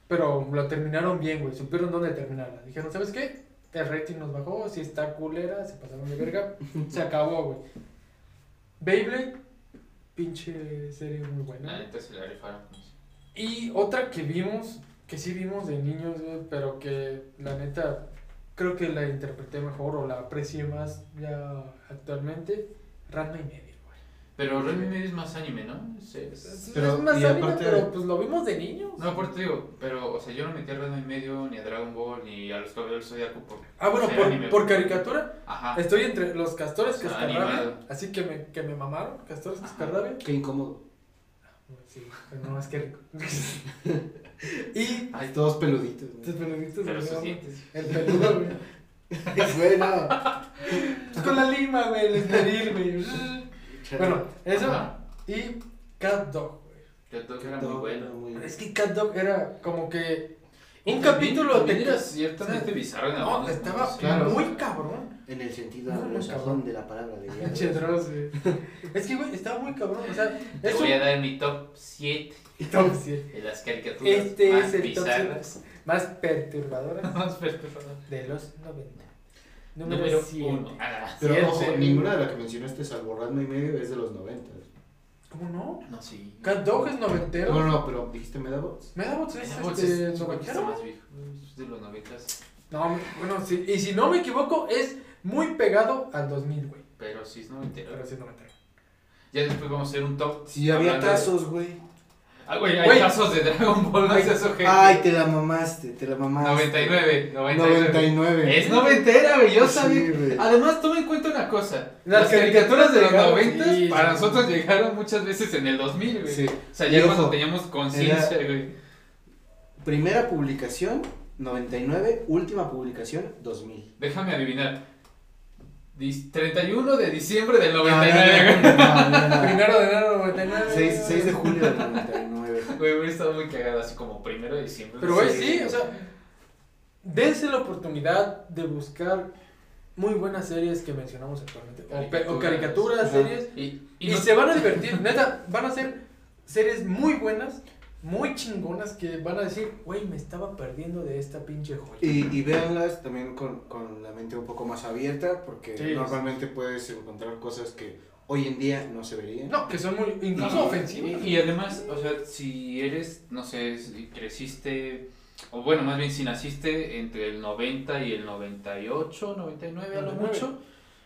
Pero lo terminaron bien, güey. Supieron dónde terminarla. Dijeron, ¿sabes qué? El rating nos bajó. Si está culera, se pasaron de verga. <laughs> se acabó, güey. Beyblade, pinche serie muy La buena. neta se la rifaron. pues. Y otra que vimos, que sí vimos de niños, güey, pero que la neta creo que la interpreté mejor o la aprecié más ya actualmente. Ranma y medio, güey. Pero Remy Medio es más anime, ¿no? Sí. Es, Pero, es más y anime, aparte- pero pues lo vimos de niños. No, por te digo, pero, o sea, yo no metí a Remy Medio, ni a Dragon Ball, ni a los Caballeros del Zodiaco por... Ah, bueno, por, anime. por caricatura, Ajá. estoy entre los castores sea, cascarrabia, animado. así que me, que me mamaron, castores cascarrabia. Qué incómodo. Sí, pero no, es que rico. <laughs> y Ay, Todos peluditos. tus peluditos, pero güey, sus no, dientes. el peludo, güey. bueno. Pues con la lima, güey, el esmeril, güey. Bueno, eso Ajá. y Cat Dog, güey. Cat Dog era muy bueno. Es que Cat Dog era como que un también- capítulo te... era ciertamente bizarro en No, estaba. Claro. muy cabrón. En el sentido No, muy cabrón. de la palabra de Pinche <laughs> Dross, güey. Es que, güey, estaba muy cabrón. O sea, Te voy a dar mi top 7 top 100. de las caricaturas Este más es el top bizarras. más perturbadora <laughs> Más perturbadoras. de los 90. Número Número 100. 1. Ah, Pero Siete. ojo, ninguna de las que mencionaste, salvo Ranma y medio, es de los 90. ¿Cómo no? no, sí. Cat Dog es noventero. No, no, pero dijiste Medabots. Medabots es Medabots este, es- noventero. más viejo. Es de los 90. No, bueno, sí. Y si no me equivoco, es muy pegado al 2000, güey. Pero sí es noventero. Pero sí es noventero. Ya después vamos a hacer un top. Sí, había tazos, güey. Ah, güey, hay Güey. casos de Dragon Ball, no seas ojete. Ay, te la mamaste, te la mamaste. 99, 99. 99. Es noventera, güey, yo Sí, sabía. güey. Además, toma en cuenta una cosa. Las Las, caricaturas de los llegaron, 90 sí, para sí. nosotros llegaron muchas veces en el 2000, güey. O sea, ya cuando teníamos conciencia, güey. Primera publicación, 99. Última publicación, 2000. Déjame adivinar. Dis- 31 de diciembre del No, 99, güey. no, no, no. <laughs> Primero de enero 99. 6, 6 de julio del 99. Güey, hubiera estado muy cagado, así como primero de diciembre. Pero güey, Sí. sí, o sea, dense la oportunidad de buscar muy buenas series que mencionamos actualmente. O, caricaturas, series. Y, y Y, no- se van a <laughs> divertir, neta, van a ser series muy buenas, muy chingonas que van a decir, güey, me estaba perdiendo de esta pinche joya. Y, y véanlas también con, con la mente un poco más abierta, porque Sí. normalmente puedes encontrar cosas que hoy en día no se verían. No, que son muy, incluso No, ofensivas. Y, y además, o sea, si eres, no sé, si creciste, o bueno, más bien si naciste entre el 90 y el 98, 99 a lo 99. mucho,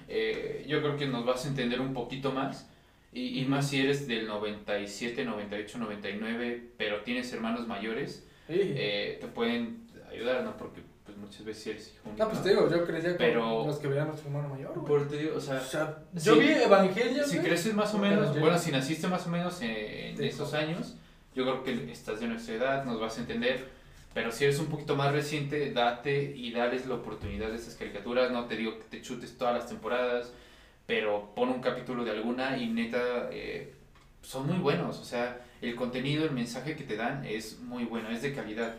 eh, yo creo que nos vas a entender un poquito más. Y, y más si eres del 97, 98, 99, pero tienes hermanos mayores, Sí. eh, te pueden ayudar, ¿no? Porque muchas veces eres hijo único, no, pues te digo, yo crecía con Pero- los que veían a nuestro hermano mayor, güey. Por te digo, o sea, O sea, yo Sí. vi Evangelion, si creces más o menos, nos bueno, si naciste más o menos en, en esos años, yo creo que estás de nuestra edad, nos vas a entender. Pero si eres un poquito más reciente, date y dales la oportunidad de esas caricaturas. No te digo que te chutes todas las temporadas, pero pon un capítulo de alguna y neta, eh, son muy buenos. O sea, el contenido, el mensaje que te dan es muy bueno, es de calidad.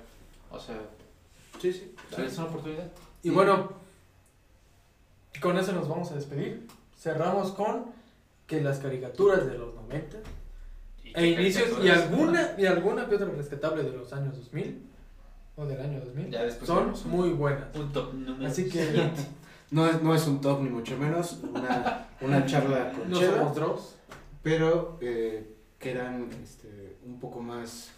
O sea, Sí, sí. dales una oportunidad. Y bueno, con eso nos vamos a despedir. Cerramos con que las caricaturas de los 90 Y e inicios y alguna y alguna que otra rescatable de los años 2000 o del año 2000 Ya son un- muy buenas. Un top número Así que <laughs> No es, no es un top ni mucho menos, una, una charla con no Chela, somos drops. pero eh, que eran este, un poco más,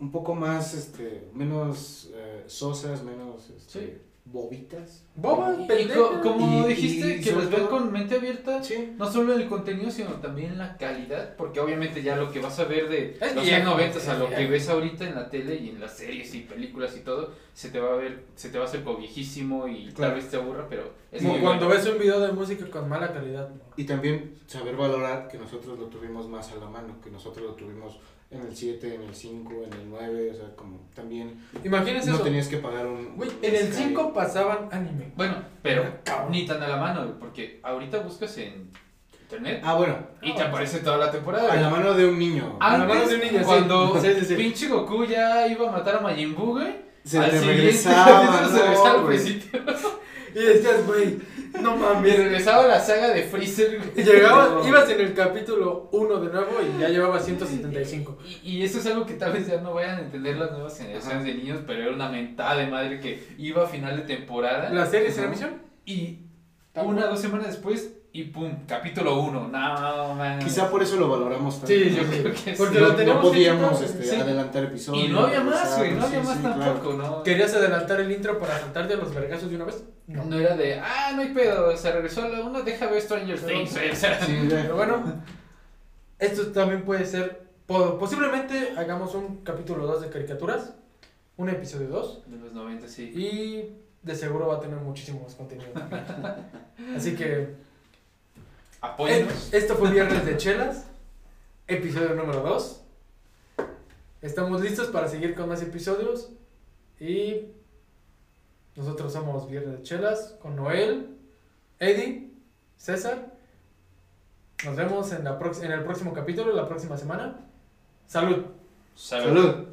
un poco más, este, menos eh, sosas, menos este, Sí. bobitas. Bobas, co- como Y- dijiste, y que los ven con mente abierta, Sí. no solo el contenido, sino también la calidad, porque obviamente ya lo que vas a ver de Es los años 90 es a lo que ves ahorita en la tele y en las series y películas y todo, se te va a ver, se te va a hacer viejísimo y Claro. tal vez te aburra, pero es Como muy cuando bueno. ves un video de música con mala calidad. ¿no? Y también saber valorar que nosotros lo tuvimos más a la mano, que nosotros lo tuvimos en el 7, en el 5, en el 9, o sea, como también Imagínense no eso. tenías que pagar un... Güey, en el Sky. 5 pasaban anime. Bueno, pero Cabrón. ni tan a la mano, porque ahorita buscas en internet Ah, bueno, y te aparece toda la temporada. a la mano de un niño. Antes, la mano de un niño, cuando <laughs> Sí, sí, sí. pinche Goku ya iba a matar a Majin Buu, güey, Se al te regresaba, <laughs> se ¿no, regresaba al principio. Y decías, güey, no Y mames. regresaba la saga de Freezer, güey. Y llegabas, No. ibas en el capítulo 1 de nuevo y ya llevabas 175. Y, y eso es algo que tal vez ya no vayan a entender las nuevas generaciones Ajá. de niños, pero era una mentada de madre que iba a final de temporada ¿Las series en Ajá. emisión? y una o dos semanas después y pum, capítulo 1. No, man. Quizá por eso lo valoramos tanto. Sí, yo creo que Porque sí. lo no, teníamos no podíamos este, sí. adelantar episodios. Y no había más, güey, no había sí, más sí, tampoco, claro. ¿no? ¿Querías adelantar el intro para saltarte a los vergazos de una vez? No. No era de, ah, no hay pedo, se regresó a la una, deja ver Stranger Things. <laughs> Pero bueno, esto también puede ser. po- Posiblemente hagamos un capítulo 2 de caricaturas, un episodio 2, De los 90, sí. y de seguro va a tener muchísimo más contenido. <laughs> Así que Apóyenos. Eh, Esto fue Viernes de Chelas, episodio número 2. Estamos listos para seguir con más episodios. Y nosotros somos Viernes de Chelas con Noel, Eddie, César. Nos vemos en, la en el próximo capítulo, la próxima semana. Salud. Salud. Salud.